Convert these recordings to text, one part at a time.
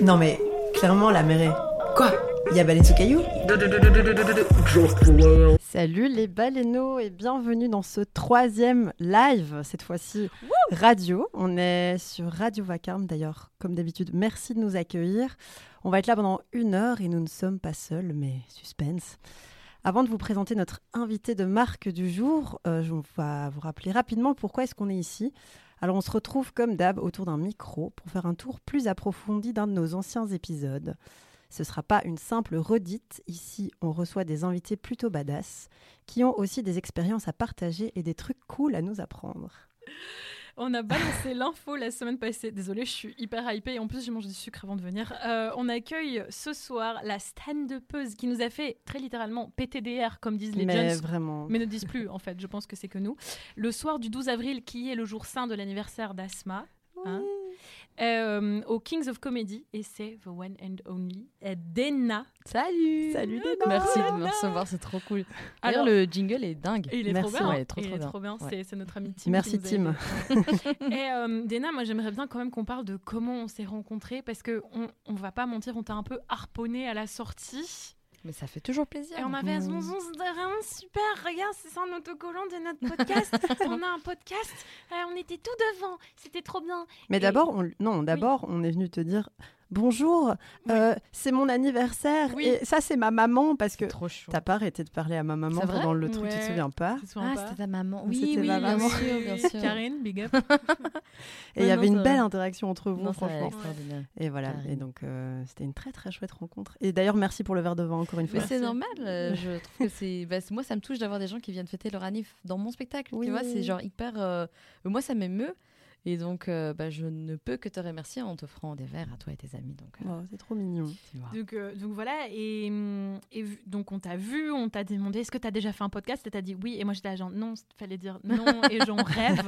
Non mais, clairement, la mer est... Quoi Il y a baleine sous caillou Salut les baleineaux et bienvenue dans ce troisième live, cette fois-ci radio. On est sur Radio Vacarme d'ailleurs, comme d'habitude. Merci de nous accueillir. On va être là pendant une heure et nous ne sommes pas seuls, mais suspense. Avant de vous présenter notre invité de marque du jour, euh, je vais vous rappeler rapidement pourquoi est-ce qu'on est ici. Alors on se retrouve comme d'hab autour d'un micro pour faire un tour plus approfondi d'un de nos anciens épisodes. Ce ne sera pas une simple redite. Ici, on reçoit des invités plutôt badass qui ont aussi des expériences à partager et des trucs cool à nous apprendre. On a balancé l'info la semaine passée. Désolée, je suis hyper hypée. En plus, j'ai mangé du sucre avant de venir. Euh, on accueille ce soir la stand-upeuse qui nous a fait très littéralement PTDR, comme disent les Mais vraiment. Mais ne disent plus, en fait. Je pense que c'est que nous. Le soir du 12 avril, qui est le jour saint de l'anniversaire d'Asma. hein, euh, au Kings of Comedy. Et c'est the one and only Dena. Salut Salut, Dena. Merci de me recevoir, c'est trop cool. Alors- D'ailleurs, le jingle est dingue. Il est Merci, trop bien. ouais, trop, il trop est bien. trop bien. Ouais. C'est- notre ami Tim. Merci, Tim. Et euh, Dena, moi j'aimerais bien quand même qu'on parle de comment on s'est rencontrés parce que on, on va pas mentir, on t'a un peu harponné à la sortie. Mais ça fait toujours plaisir. Et on avait Mm. on se dit vraiment super, regarde, c'est ça un autocollant de notre podcast. on a un podcast, euh, on était tout devant, c'était trop bien. Mais Et- d'abord, on... non, d'abord, on est venu te dire bonjour, Oui. euh, c'est mon anniversaire Oui. et ça c'est ma maman parce que t'as pas arrêté de parler à ma maman pendant le truc, tu te Ouais. souviens pas Ah, pas. c'était ta maman. C'était Oui, oui, ma bien maman. sûr, bien sûr. Karine, big up. Et il y avait non, une belle vrai. interaction entre vous, Non, franchement. extraordinaire. Et voilà, et donc euh, c'était une très très chouette rencontre. Et d'ailleurs, merci pour le verre de vin encore une fois. Mais c'est normal, euh, je trouve que c'est. bah, c'est- moi, ça me touche d'avoir des gens qui viennent fêter leur anniv dans mon spectacle. Oui. Tu vois, c'est genre hyper. euh, Moi, ça m'émeut. Et donc, euh, bah, je ne peux que te remercier en t'offrant des verres à toi et tes amis. Donc, euh, Oh, c'est trop mignon. tu. Donc, euh, donc voilà, et, hum, et donc on t'a vu, on t'a demandé est-ce que t'as déjà fait un podcast? Et t'as dit oui, et moi j'étais là genre non, fallait dire non, et j'en rêve.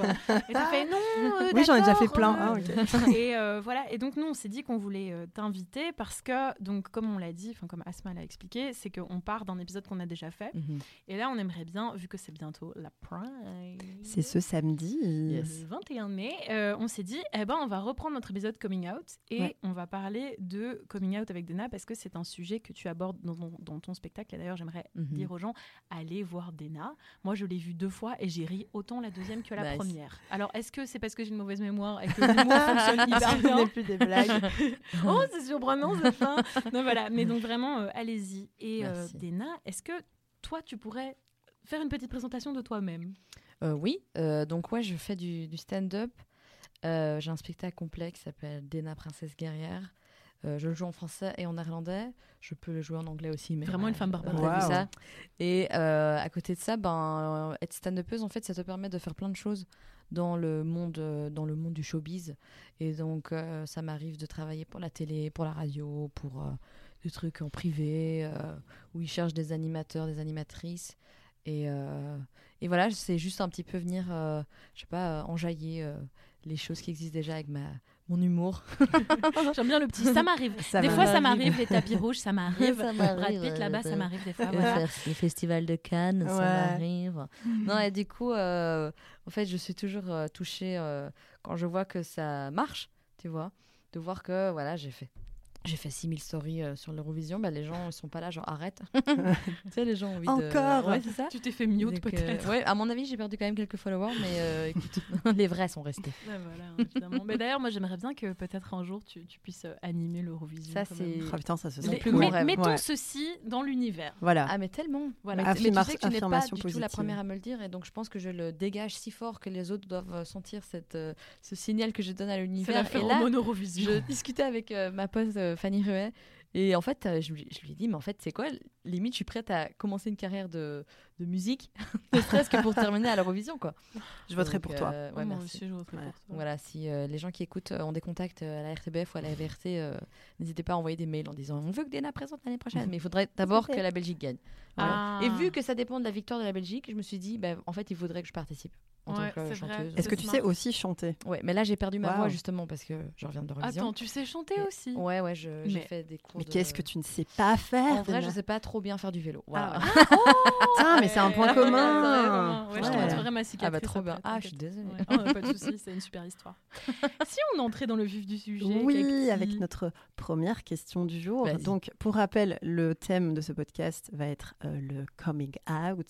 Et t'as fait non, euh, Oui, j'en ai déjà fait plein. euh. Ah. Et euh, voilà, et donc nous on s'est dit qu'on voulait euh, t'inviter parce que, donc comme on l'a dit, enfin comme Asma l'a expliqué, c'est qu'on part d'un épisode qu'on a déjà fait. Mhm. Et là on aimerait bien, vu que c'est bientôt la Prime, C'est ce samedi. Yes. le 21 mai, euh, on s'est dit, eh ben, on va reprendre notre épisode Coming Out et Ouais. on va parler de Coming Out avec Dena parce que c'est un sujet que tu abordes dans ton, dans ton spectacle. Et d'ailleurs, j'aimerais Mhm. dire aux gens, allez voir Dena. Moi, je l'ai vu deux fois et j'ai ri autant la deuxième que la Nice. première. Alors, est-ce que c'est parce que j'ai une mauvaise mémoire et que fonctionne hyper Ce bien n'est plus des blagues. Oh, c'est surprenant, c'est fin. Non, voilà. Mais donc, vraiment, euh, allez-y. Et euh. Dena, est-ce que toi, tu pourrais faire une petite présentation de toi-même? Euh, oui, euh, donc ouais, je fais du, du stand-up. Euh, J'ai un spectacle complet qui s'appelle Dena Princesse Guerrière. Euh, je le joue en français et en néerlandais. Je peux le jouer en anglais aussi. Mais Vraiment une femme barbare. Wow. ça. Et euh, à côté de ça, ben, être stand-upeuse, en fait, ça te permet de faire plein de choses dans le monde, dans le monde du showbiz. Et donc, euh, ça m'arrive de travailler pour la télé, pour la radio, pour euh, des trucs en privé, euh, où ils cherchent des animateurs, des animatrices. Et, euh, et voilà, c'est juste un petit peu venir, euh, je sais pas, enjailler euh, les choses qui existent déjà avec ma, mon humour. J'aime bien le petit. Ça m'arrive. Ça des fois, ça m'arrive, les tapis rouges, ça m'arrive. Brad Pitt là-bas, ça m'arrive des fois. Voilà. les festivals de Cannes, ça m'arrive. Non, et du coup, euh, en fait, je suis toujours euh, touchée euh, quand je vois que ça marche, tu vois, de voir que, voilà, j'ai fait. J'ai fait 6000 stories euh, sur l'Eurovision, bah, les gens ils sont pas là, genre arrête. tu sais, les gens ont envie de. Encore Ouais, c'est ça. Tu t'es fait mute Donc, euh, peut-être. ouais, à mon avis, j'ai perdu quand même quelques followers, mais euh, écoute, les vrais sont restés. Ouais, voilà, hein, évidemment. Mais d'ailleurs, moi, j'aimerais bien que peut-être un jour tu, tu puisses euh, animer l'Eurovision. Ça, c'est-. Ah, putain, ça se sent plus Mais- rêve. Mettons Ouais. ceci dans l'univers. Voilà. Ah, mais tellement. Voilà. Mais, mais tu sais que tu n'es pas du tout la première à me le dire, et donc je pense que je le dégage si fort que les autres doivent euh, sentir cette, euh, ce signal que je donne à C'est l'univers. la Et là, Eurovision. je discutais avec euh, ma pote euh, Fanny Ruet et en fait euh, je, lui, je lui ai dit mais en fait c'est quoi limite je suis prête à commencer une carrière de, de musique ne serait-ce que pour terminer à l'Eurovision quoi Je voterai Donc, pour toi. euh, ouais, merci. aussi, je voterai Ouais. pour toi. voilà si euh, les gens qui écoutent euh, ont des contacts euh, à la RTBF ou à la VRT euh, n'hésitez pas à envoyer des mails en disant on veut que Dena présente l'année prochaine mais il faudrait d'abord que la Belgique gagne Voilà. Ah. et vu que ça dépend de la victoire de la Belgique je me suis dit bah, en fait il faudrait que je participe en Ouais, tant que chanteuse. Est-ce que tu smart. sais aussi chanter? Ouais, mais là j'ai perdu ma voix justement parce que je reviens de Eurovision. Attends, tu sais chanter Et- aussi? Ouais, ouais, j'ai Mais- fait des cours. Mais de- qu'est-ce que tu ne sais pas faire En vrai, je sais pas trop bien faire du vélo. Voilà. Ah, Putain, mais c'est un point Ouais, commun. Ouais, je te montrerai ma cicatrice. Ah bah trop bien. Ah, je suis désolée. Ouais. Oh, pas de soucis, c'est une super histoire. si on entrait dans le vif du sujet, Oui, avec notre première question du jour. Donc, pour rappel, le thème de ce podcast va être euh, le coming out.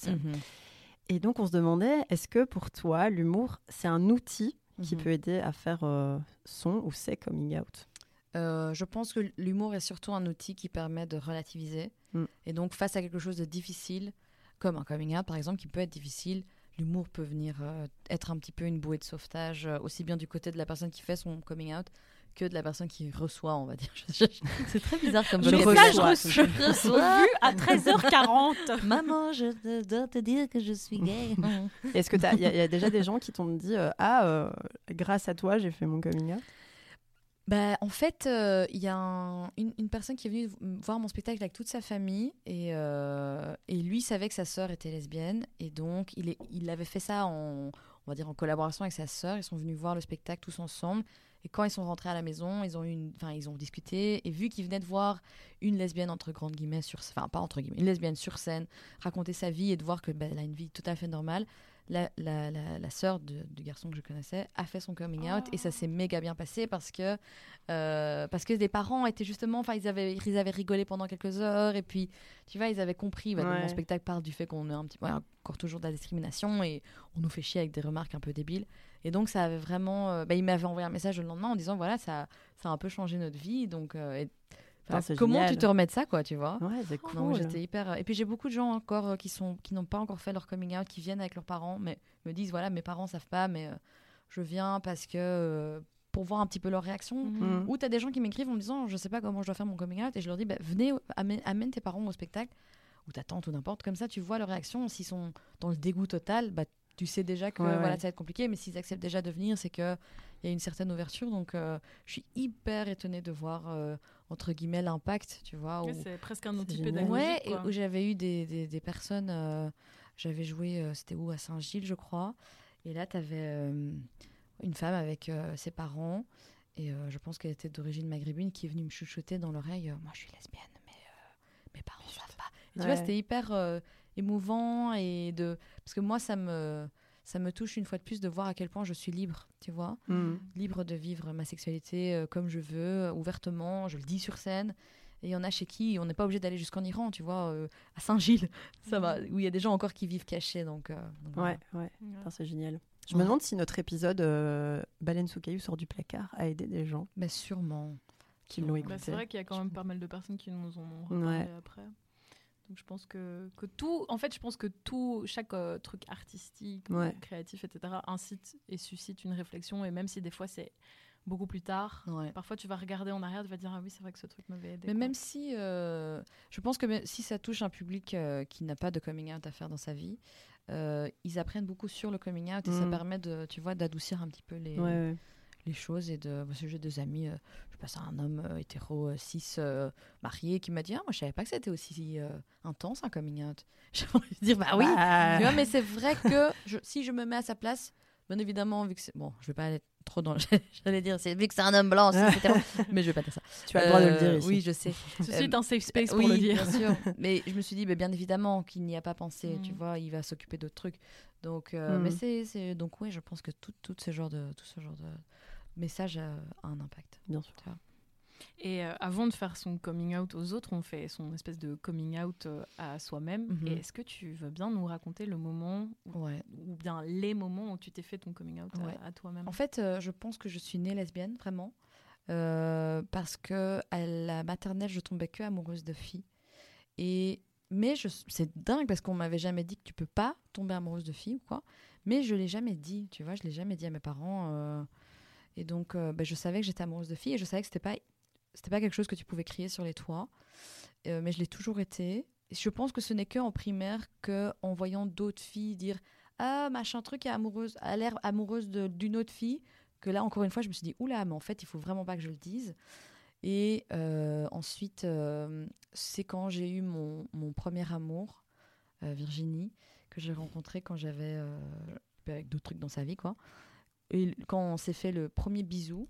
Et donc, on se demandait, est-ce que pour toi, l'humour, c'est un outil qui Mhm. peut aider à faire euh, son ou ses coming out? Euh, je pense que l'humour est surtout un outil qui permet de relativiser. Mm. Et donc, face à quelque chose de difficile, comme un coming out par exemple, qui peut être difficile, l'humour peut venir euh, être un petit peu une bouée de sauvetage, euh, aussi bien du côté de la personne qui fait son coming out que de la personne qui reçoit, on va dire. C'est très bizarre comme Je reçois. Reçu, revu à 13h40. Maman, je dois te dire que je suis gay. Est-ce que il y, a- y a déjà des gens qui t'ont dit euh, Ah, euh, grâce à toi, j'ai fait mon coming out? Bah, en fait, euh, il y a un- une, une personne qui est venue voir mon spectacle avec toute sa famille et, euh, et lui savait que sa sœur était lesbienne et donc il, est, il avait fait ça en, on va dire en collaboration avec sa sœur. Ils sont venus voir le spectacle tous ensemble et quand ils sont rentrés à la maison, ils ont une, enfin ils ont discuté et vu qu'ils venaient de voir une lesbienne entre grandes guillemets sur, pas entre guillemets, une lesbienne sur scène raconter sa vie et de voir que bah, elle a une vie tout à fait normale. La, la, la, la sœur du garçon que je connaissais a fait son coming out et ça s'est méga bien passé parce que euh, parce que les parents étaient justement, enfin ils avaient ils avaient rigolé pendant quelques heures et puis tu vois ils avaient compris. bah, donc mon spectacle parle du fait qu'on est un petit encore toujours de la discrimination et on nous fait chier avec des remarques un peu débiles. Et donc ça avait vraiment, euh, bah, il m'avait envoyé un message le lendemain en disant voilà ça ça a un peu changé notre vie donc euh, et- enfin, Ah, comment génial. tu te remets de ça quoi tu vois. Ouais, c'est cool. Donc j'étais hyper. Et puis j'ai beaucoup de gens encore euh, qui sont qui n'ont pas encore fait leur coming out, qui viennent avec leurs parents, mais me disent voilà mes parents savent pas, mais euh, je viens parce que euh, pour voir un petit peu leur réaction. Mm. Ou t'as des gens qui m'écrivent en me disant je sais pas comment je dois faire mon coming out et je leur dis bah, venez amène, amène tes parents au spectacle ou ta tante ou n'importe comme ça tu vois leur réaction s'ils sont dans le dégoût total bah tu sais déjà que Ouais, voilà ouais. ça va être compliqué mais s'ils acceptent déjà de venir c'est que il y a une certaine ouverture donc euh, je suis hyper étonnée de voir euh, entre guillemets l'impact tu vois C'est presque un outil pédagogique. Ouais, et où j'avais eu des, des, des personnes. euh, j'avais joué, euh, c'était où? À Saint-Gilles, je crois. Et là, tu avais une femme avec euh, ses parents. Et euh, je pense qu'elle était d'origine maghrébine qui est venue me chuchoter dans l'oreille euh, Moi, je suis lesbienne, mais euh, mes parents savent pas. Et tu vois, c'était hyper euh, émouvant. et de Parce que moi, ça me, ça me touche une fois de plus de voir à quel point je suis libre, tu vois Mm. libre de vivre ma sexualité euh, comme je veux, euh, ouvertement, je le dis sur scène. Et il y en a chez qui on n'est pas obligé d'aller jusqu'en Iran, tu vois, euh, à Saint-Gilles, ça va, où il y a des gens encore qui vivent cachés. Donc, euh, donc Ouais, voilà. ouais. C'est génial. Je Ouais. me demande si notre épisode euh, Baleine sous caillou sort du placard a aidé des gens Mais sûrement. qui l'ont Bah, écouté. Bah, c'est vrai qu'il y a quand même pas mal de personnes qui nous ont reparlé Ouais. après. Donc je pense que, que tout, en fait, je pense que tout, chaque euh, truc artistique, ou Ouais. créatif, etc., incite et suscite une réflexion. Et même si des fois c'est beaucoup plus tard, Ouais. parfois tu vas regarder en arrière, tu vas dire ah oui c'est vrai que ce truc m'avait aidé. Mais quoi. même si, euh, je pense que si ça touche un public euh, qui n'a pas de coming out à faire dans sa vie, euh, ils apprennent beaucoup sur le coming out et ça Mm. permet de, tu vois, d'adoucir un petit peu les, Ouais, ouais. Les choses et de parce que j'ai des amis euh, je passe à un homme euh, hétéro euh, cis euh, marié qui m'a dit ah moi je savais pas que c'était aussi euh, intense un coming out j'ai envie de dire bah oui Bah, tu vois, mais c'est vrai que je- si je me mets à sa place bien évidemment vu que c'est bon je vais pas aller trop dans j'allais dire c'est vu que c'est un homme blanc hétéro mais je vais pas dire ça tu as le droit de le dire Euh, ici. oui je sais Ceci euh, est un safe space pour oui, le dire. bien sûr. Mais je me suis dit, bah, bien évidemment qu'il n'y a pas pensé, tu Mm. vois, il va s'occuper d'autres trucs. Donc, euh, Mm. mais c'est, c'est- donc oui, je pense que tout, tout ce genre de, tout ce genre de message a, a un impact. Bien sûr. tu vois. Et euh, avant de faire son coming out aux autres, on fait son espèce de coming out euh, à soi-même. Mhm. Et est-ce que tu veux bien nous raconter le moment où- Ouais. ou bien les moments où tu t'es fait ton coming out à- Ouais. à, toi-même? En fait, euh, je pense que je suis née lesbienne, vraiment. Euh, parce que à la maternelle, je tombais que amoureuse de filles. Et mais je, c'est dingue parce qu'on m'avait jamais dit que tu peux pas tomber amoureuse de filles ou quoi. Mais je l'ai jamais dit, tu vois, je l'ai jamais dit à mes parents. Et donc, euh, ben, je savais que j'étais amoureuse de filles et je savais que c'était pas, pas quelque chose que tu pouvais crier sur les toits. Euh, mais je l'ai toujours été. Et je pense que ce n'est que en primaire que, en voyant d'autres filles dire ah machin truc est amoureuse, a l'air amoureuse d'une autre fille, que là encore une fois je me suis dit oula mais en fait il faut vraiment pas que je le dise. Et euh, ensuite c'est quand j'ai eu mon, mon premier amour, Virginie, que j'ai rencontré quand j'avais, avec d'autres trucs dans sa vie, quoi. Et quand on s'est fait le premier bisou,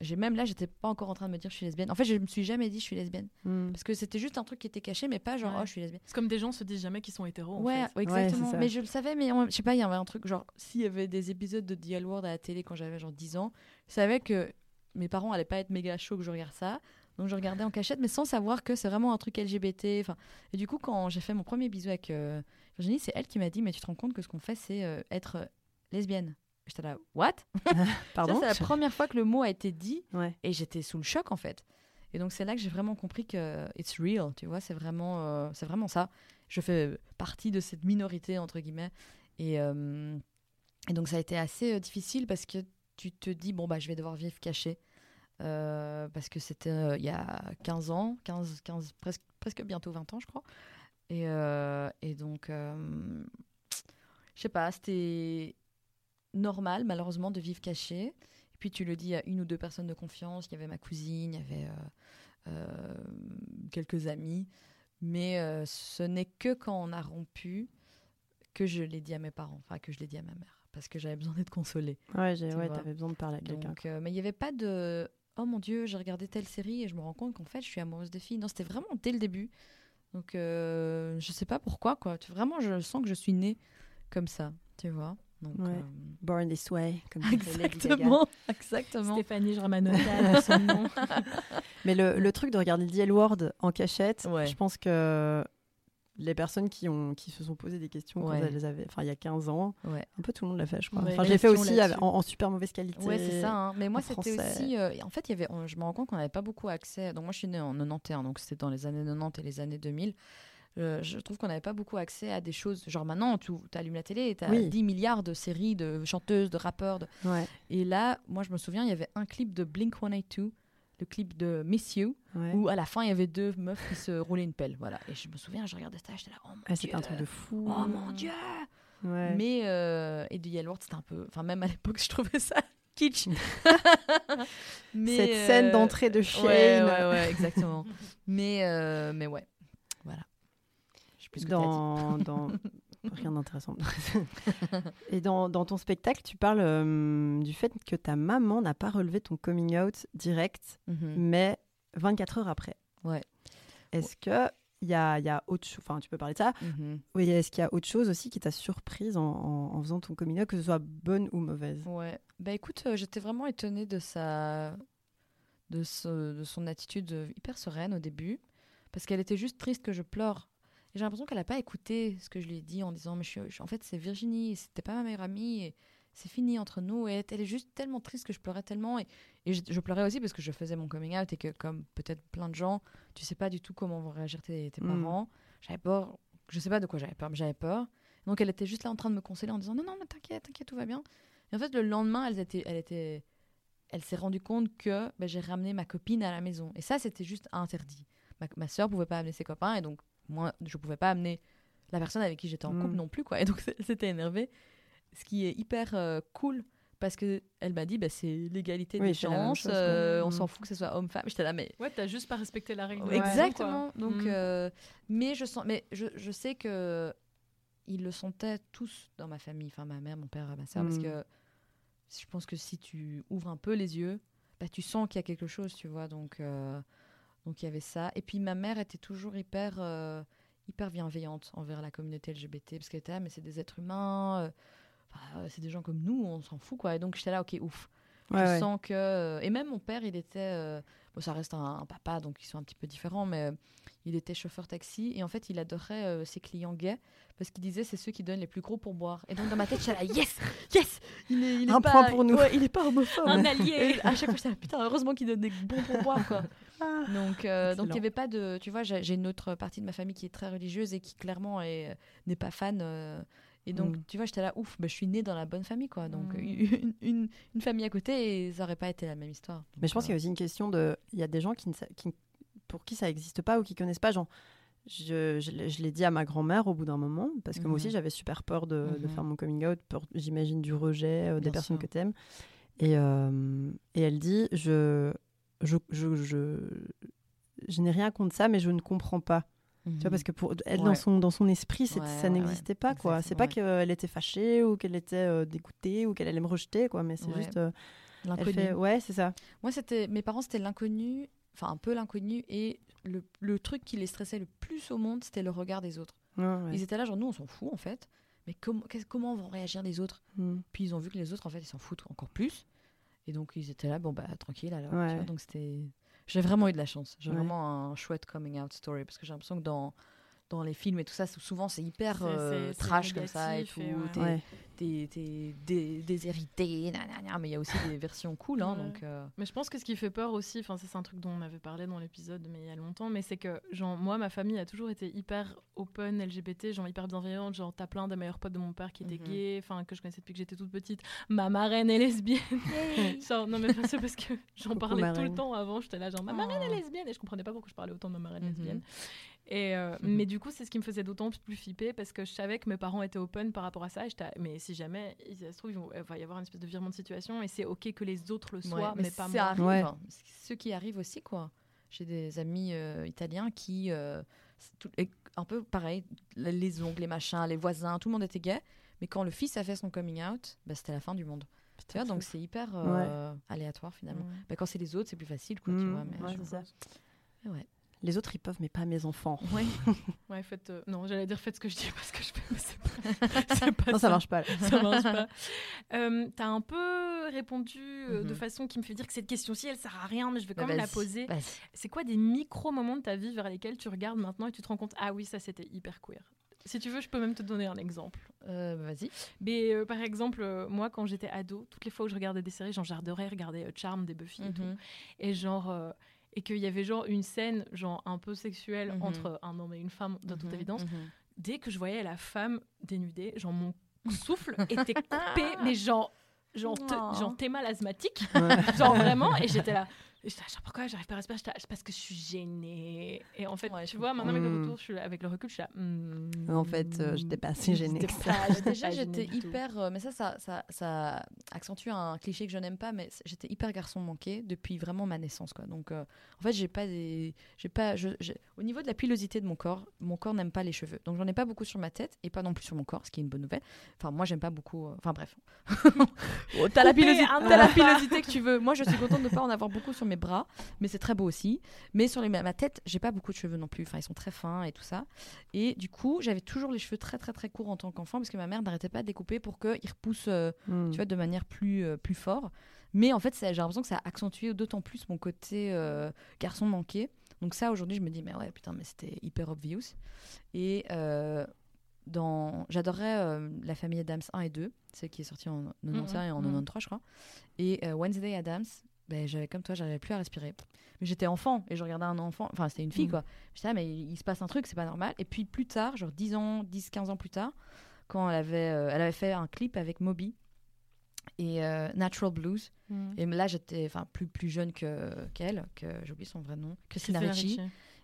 j'ai même là, j'étais pas encore en train de me dire je suis lesbienne. En fait, je me suis jamais dit je suis lesbienne. Hmm. Parce que c'était juste un truc qui était caché, mais pas genre Ouais. oh je suis lesbienne. C'est comme des gens se disent jamais qu'ils sont hétéros. en Ouais, fait. ouais, exactement. mais je le savais, mais on- je sais pas, il y avait un truc, genre, s'il y avait des épisodes de The L Word à la télé quand j'avais genre 10 ans, je savais que mes parents allaient pas être méga chauds que je regarde ça. Donc je regardais en cachette, mais sans savoir que c'est vraiment un truc LGBT. Enfin, et du coup, quand j'ai fait mon premier bisou avec euh, Virginie, c'est elle qui m'a dit, mais tu te rends compte que ce qu'on fait, c'est euh, être euh, lesbienne. J'étais là, what? Pardon? Ça, c'est la première fois que le mot a été dit Ouais. et j'étais sous le choc en fait. Et donc c'est là que j'ai vraiment compris que it's real, tu vois, c'est vraiment, euh, c'est vraiment ça. Je fais partie de cette minorité entre guillemets. Et, euh, et donc ça a été assez euh, difficile parce que tu te dis bon bah je vais devoir vivre caché Euh, parce que c'était euh, il y a 15 ans, 15, 15 presque, presque bientôt 20 ans je crois. Et, euh, et donc euh, je sais pas, c'était normal malheureusement de vivre caché. Et puis tu le dis à une ou deux personnes de confiance. Il y avait ma cousine, il y avait euh, euh, quelques amis. Mais euh, ce n'est que quand on a rompu que je l'ai dit à mes parents, enfin que je l'ai dit à ma mère, parce que j'avais besoin d'être consolée. Ouais, Tu ouais, besoin de parler à quelqu'un. Euh, mais il n'y avait pas de oh mon dieu, j'ai regardé telle série et je me rends compte qu'en fait je suis amoureuse des filles. Non, c'était vraiment dès le début. Donc euh, je sais pas pourquoi quoi. Vraiment, je sens que je suis née comme ça, tu vois. Donc, Ouais. euh, Born this way, comme disait Lady Gaga. exactement, exactement. Stéphanie Germanotta, son nom. Mais le, le truc de regarder DL Word en cachette, Ouais. je pense que les personnes qui, ont, qui se sont posé des questions Ouais. quand elles avaient, enfin il y a 15 ans, Ouais. un peu tout le monde l'a fait, je crois. Ouais, enfin, je l'ai fait question aussi en, en super mauvaise qualité. Ouais, c'est ça. hein. Mais moi, c'était aussi. euh, en fait, il y avait, on- je me rends compte qu'on n'avait pas beaucoup accès. Donc, moi, je suis née en 91, donc c'était dans les années 90 et les années 2000. Euh, je trouve qu'on n'avait pas beaucoup accès à des choses. Genre maintenant, tu allumes la télé et tu as Oui. 10 milliards de séries de chanteuses, de rappeurs. de- Ouais, Et là, moi, je me souviens, il y avait un clip de Blink 182, le clip de Miss You, ouais. où à la fin, il y avait deux meufs qui se roulaient une pelle. Voilà. Et je me souviens, je regardais ça, j'étais là, oh mon Ah, dieu. c'était un truc de fou. Oh mon dieu Ouais. mais euh, et du Yellow c'était un peu enfin même à l'époque je trouvais ça kitsch mais Cette scène euh, d'entrée de Shane. ouais, ouais, ouais, exactement mais euh, mais ouais plus ce que dit. dans, dans... rien d'intéressant. Et dans, dans ton spectacle, tu parles euh, du fait que ta maman n'a pas relevé ton coming out direct, Mhm. mais 24 heures après. Ouais. Est-ce que il y a, il y a autre chose, enfin tu peux parler de ça, Mhm. oui, est-ce qu'il y a autre chose aussi qui t'a surprise en, en- en faisant ton coming out, que ce soit bonne ou mauvaise? Ouais. Bah écoute, euh, j'étais vraiment étonnée de sa de, ce- de son attitude euh, hyper sereine au début parce qu'elle était juste triste que je pleure. J'ai l'impression qu'elle n'a pas écouté ce que je lui ai dit en disant mais je je- en fait c'est Virginie, c'était pas ma meilleure amie et c'est fini entre nous et elle est juste tellement triste que je pleurais tellement et, et je, je pleurais aussi parce que je faisais mon coming out et que comme peut-être plein de gens, tu sais pas du tout comment vont réagir tes, tes Mm. parents. J'avais peur, je sais pas de quoi j'avais peur, mais j'avais peur. Donc elle était juste là en train de me consoler en disant non non mais t'inquiète, t'inquiète, tout va bien. Et en fait, le lendemain, elle, était, elle, était, elle s'est rendue compte que ben, j'ai ramené ma copine à la maison. Et ça, c'était juste interdit. Ma, ma soeur pouvait pas amener ses copains, et donc moi, je pouvais pas amener la personne avec qui j'étais en Mm. couple non plus. Quoi. Et donc, elle s'était énervée. Ce qui est hyper euh, cool, parce qu'elle m'a dit, bah, c'est l'égalité Oui, des chances, euh, on Mm. s'en fout que ce soit homme-femme. J'étais là, mais Ouais, t'as juste pas respecté la règle. Exactement. quoi. Donc, Mm. euh, mais je sens, mais je, je sais que ils le sentaient tous dans ma famille, enfin ma mère, mon père, ma soeur, parce Mm. que je pense que si tu ouvres un peu les yeux, bah, tu sens qu'il y a quelque chose, tu vois. Donc, euh, donc il y avait ça. Et puis ma mère était toujours hyper, euh, hyper bienveillante envers la communauté LGBT, parce qu'elle était là, mais c'est des êtres humains. euh, enfin, c'est des gens comme nous, on s'en fout quoi. Et donc j'étais là, ok, ouf. Ouais, je ouais. sens que euh, et même mon père il était euh, bon ça reste un, un papa donc ils sont un petit peu différents mais euh, il était chauffeur taxi et en fait il adorait euh, ses clients gays parce qu'il disait c'est ceux qui donnent les plus gros pourboires et donc dans ma tête j'étais là yes yes il est, il est Un pas, point pour nous. ouais, il est pas homophobe Un allié. à chaque fois j'étais là putain heureusement qu'il donne des bons pourboires quoi Ah. donc euh, donc il Excellent. y avait pas de tu vois j'ai une autre partie de ma famille qui est très religieuse et qui clairement est n'est pas fan euh, et donc, Mm. tu vois, j'étais là, ouf, bah, je suis née dans la bonne famille, quoi. Donc, Mm. une, une, une famille à côté et ça aurait pas été la même histoire. Mais je pense qu'il y a aussi une question de. Il y a des gens qui ne qui- pour qui ça n'existe pas ou qui connaissent pas. Genre, je, je l'ai- je l'ai dit à ma grand-mère au bout d'un moment, parce que moi aussi Mhm. j'avais super peur de, de Mhm. faire mon coming out, j'imagine, du rejet euh, des Bien personnes sûr. que tu aimes. Et, euh, et elle dit je, je, je, je, je n'ai rien contre ça, mais je ne comprends pas Tu vois, parce que pour elle, Ouais. dans, son, dans son esprit, Ouais, ça ouais, n'existait pas, quoi. C'est pas qu'elle était fâchée ou qu'elle était euh, dégoûtée ou qu'elle allait me rejeter, quoi. Mais c'est juste. euh, L'inconnu. fait... Ouais, c'est ça. Moi, c'était mes parents, c'était l'inconnu, enfin un peu l'inconnu, et le, le truc qui les stressait le plus au monde, c'était le regard des autres. Ils étaient là, genre nous, on s'en fout en fait, mais comment, vont réagir les autres? Mm. Puis ils ont vu que les autres, en fait, ils s'en foutent encore plus, et donc ils étaient là, bon bah tranquille alors. tu Ouais. vois, donc c'était, j'ai vraiment eu de la chance. J'ai Ouais. vraiment un chouette coming out story parce que j'ai l'impression que dans dans les films et tout ça, souvent c'est hyper C'est- euh, c'est- c'est trash comme ça et tout. et ouais. T'es, Ouais. t'es- t'es dé- déshérité, nanana, mais il y a aussi des versions cool, hein, Ouais. donc. euh, Mais je pense que ce qui fait peur aussi, enfin ça, c'est un truc dont on avait parlé dans l'épisode mais il y a longtemps, mais c'est que genre moi ma famille a toujours été hyper open LGBT, genre hyper bienveillante, genre t'as plein de meilleurs potes de mon père qui étaient Mhm. gays, enfin que je connaissais depuis que j'étais toute petite, ma marraine est lesbienne. genre non mais c'est parce que j'en Coucou, parlais tout le temps avant, j'étais là genre ma marraine Oh. est lesbienne et je comprenais pas pourquoi je parlais autant de ma marraine Mhm. lesbienne. Et euh, Mhm. Mais du coup, c'est ce qui me faisait d'autant plus flipper parce que je savais que mes parents étaient open par rapport à ça. et mais si jamais, il ça se trouve, il il va y avoir une espèce de virement de situation et c'est ok que les autres le soient, Ouais, mais, pas ça moi. arrive, Ouais. Ceux qui arrivent aussi, quoi. J'ai des amis euh, italiens qui, euh, tout- un peu pareil, les- les oncles, les machins, les voisins, tout le monde était gay. Mais quand le fils a fait son coming out, bah, c'était la fin du monde. Tu vois, donc c'est hyper euh, aléatoire finalement. Bah, quand c'est les autres, c'est plus facile, quoi, tu Mm, vois. Mais, ouais, je- c'est ça. ouais. Les autres, ils peuvent, mais pas mes enfants. Ouais. Ouais, faites. euh, Non, j'allais dire faites ce que je dis parce que je fais. mais c'est pas- c'est pas Non, ça marche pas. ça marche pas. Euh, T'as un peu répondu euh, de Mhm. façon qui me fait dire que cette question-ci, elle sert à rien, mais je vais Bah, quand même la poser. C'est quoi des micro-moments de ta vie vers lesquels tu regardes maintenant et tu te rends compte, ah oui, ça c'était hyper queer Si tu veux, je peux même te donner un exemple. Euh, bah, vas-y. Mais euh, par exemple, euh, moi, quand j'étais ado, toutes les fois où je regardais des séries, genre j'adorais regarder Charm des Buffy et tout. Mhm. Et genre. Et qu'il y avait genre une scène genre un peu sexuelle Mhm. entre un homme et une femme de toute Mhm, évidence mhm. dès que je voyais la femme dénudée genre mon souffle était coupé mais genre genre, te- genre t'es mal asthmatique Ouais. genre vraiment et j'étais là là, genre, pourquoi j'arrive pas à respirer? Parce que je suis gênée et en fait Ouais, je tu vois maintenant avec le retour je suis là- avec le recul je suis là hmm, En fait, euh, j'étais pas assez gênée que ça. pas- Déjà, j'étais hyper. euh, mais ça, ça, ça, ça accentue un cliché que je n'aime pas, mais j'étais hyper garçon manqué depuis vraiment ma naissance, quoi. Donc, euh, en fait, j'ai pas des. J'ai pas. Je, au niveau de la pilosité de mon corps, mon corps n'aime pas les cheveux. Donc, j'en ai pas beaucoup sur ma tête et pas non plus sur mon corps, ce qui est une bonne nouvelle. Enfin, moi, j'aime pas beaucoup. euh, Enfin, bref. Oh, t'as la, Couper pilosité, un t'as la enfant. pilosité que tu veux. Moi, je suis contente de pas en avoir beaucoup sur mes bras, mais c'est très beau aussi. Mais sur les, ma tête, j'ai pas beaucoup de cheveux non plus. Enfin, ils sont très fins et tout ça. Et du coup, j'avais toujours les cheveux très très très courts en tant qu'enfant parce que ma mère n'arrêtait pas de découper pour qu'ils repoussent, euh, Mm. tu vois, de manière plus euh, plus fort. Mais en fait, j'ai l'impression que ça a accentué d'autant plus mon côté euh, garçon manqué. Donc ça, aujourd'hui, je me dis, mais ouais, putain, mais c'était hyper obvious. Et dans, j'adorais euh, la famille Adams 1 et 2, celle qui est sortie en 91 et en mhm. 93, je crois. Et euh, Wednesday Adams, ben, j'avais comme toi, j'arrivais plus à respirer. Mais j'étais enfant et je regardais un enfant, enfin c'était une fille Mhm. quoi. J'étais là, mais il, se passe un truc, c'est pas normal. Et puis plus tard, genre 10 ans, 10, 15 ans plus tard, quand elle avait, euh, elle avait fait un clip avec Moby et euh, Natural Blues. Hmm. Et là, j'étais enfin plus, plus jeune que, qu'elle, que j'ai oublié son vrai nom, Christina Ricci.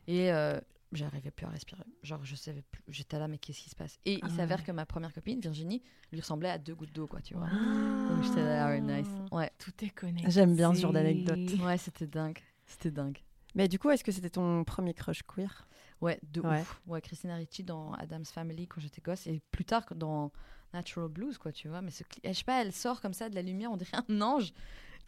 Et euh, j'arrivais plus à respirer. Genre, je savais plus. J'étais là, mais qu'est-ce qui se passe? Et il Ah s'avère ouais. que ma première copine, Virginie, lui ressemblait à deux gouttes d'eau, quoi, tu vois. Ah. Donc j'étais là, ah, nice. Ouais, tout est connecté J'aime bien ce genre d'anecdote. ouais, c'était dingue. C'était dingue. Mais du coup, est-ce que c'était ton premier crush queer? Ouais, de Ouais. ouf. Ouais, Christina Ricci dans Adam's Family quand j'étais gosse et plus tard dans Natural Blues, quoi, tu vois. Mais ce cli- je sais pas, elle sort comme ça de la lumière, on dirait un ange.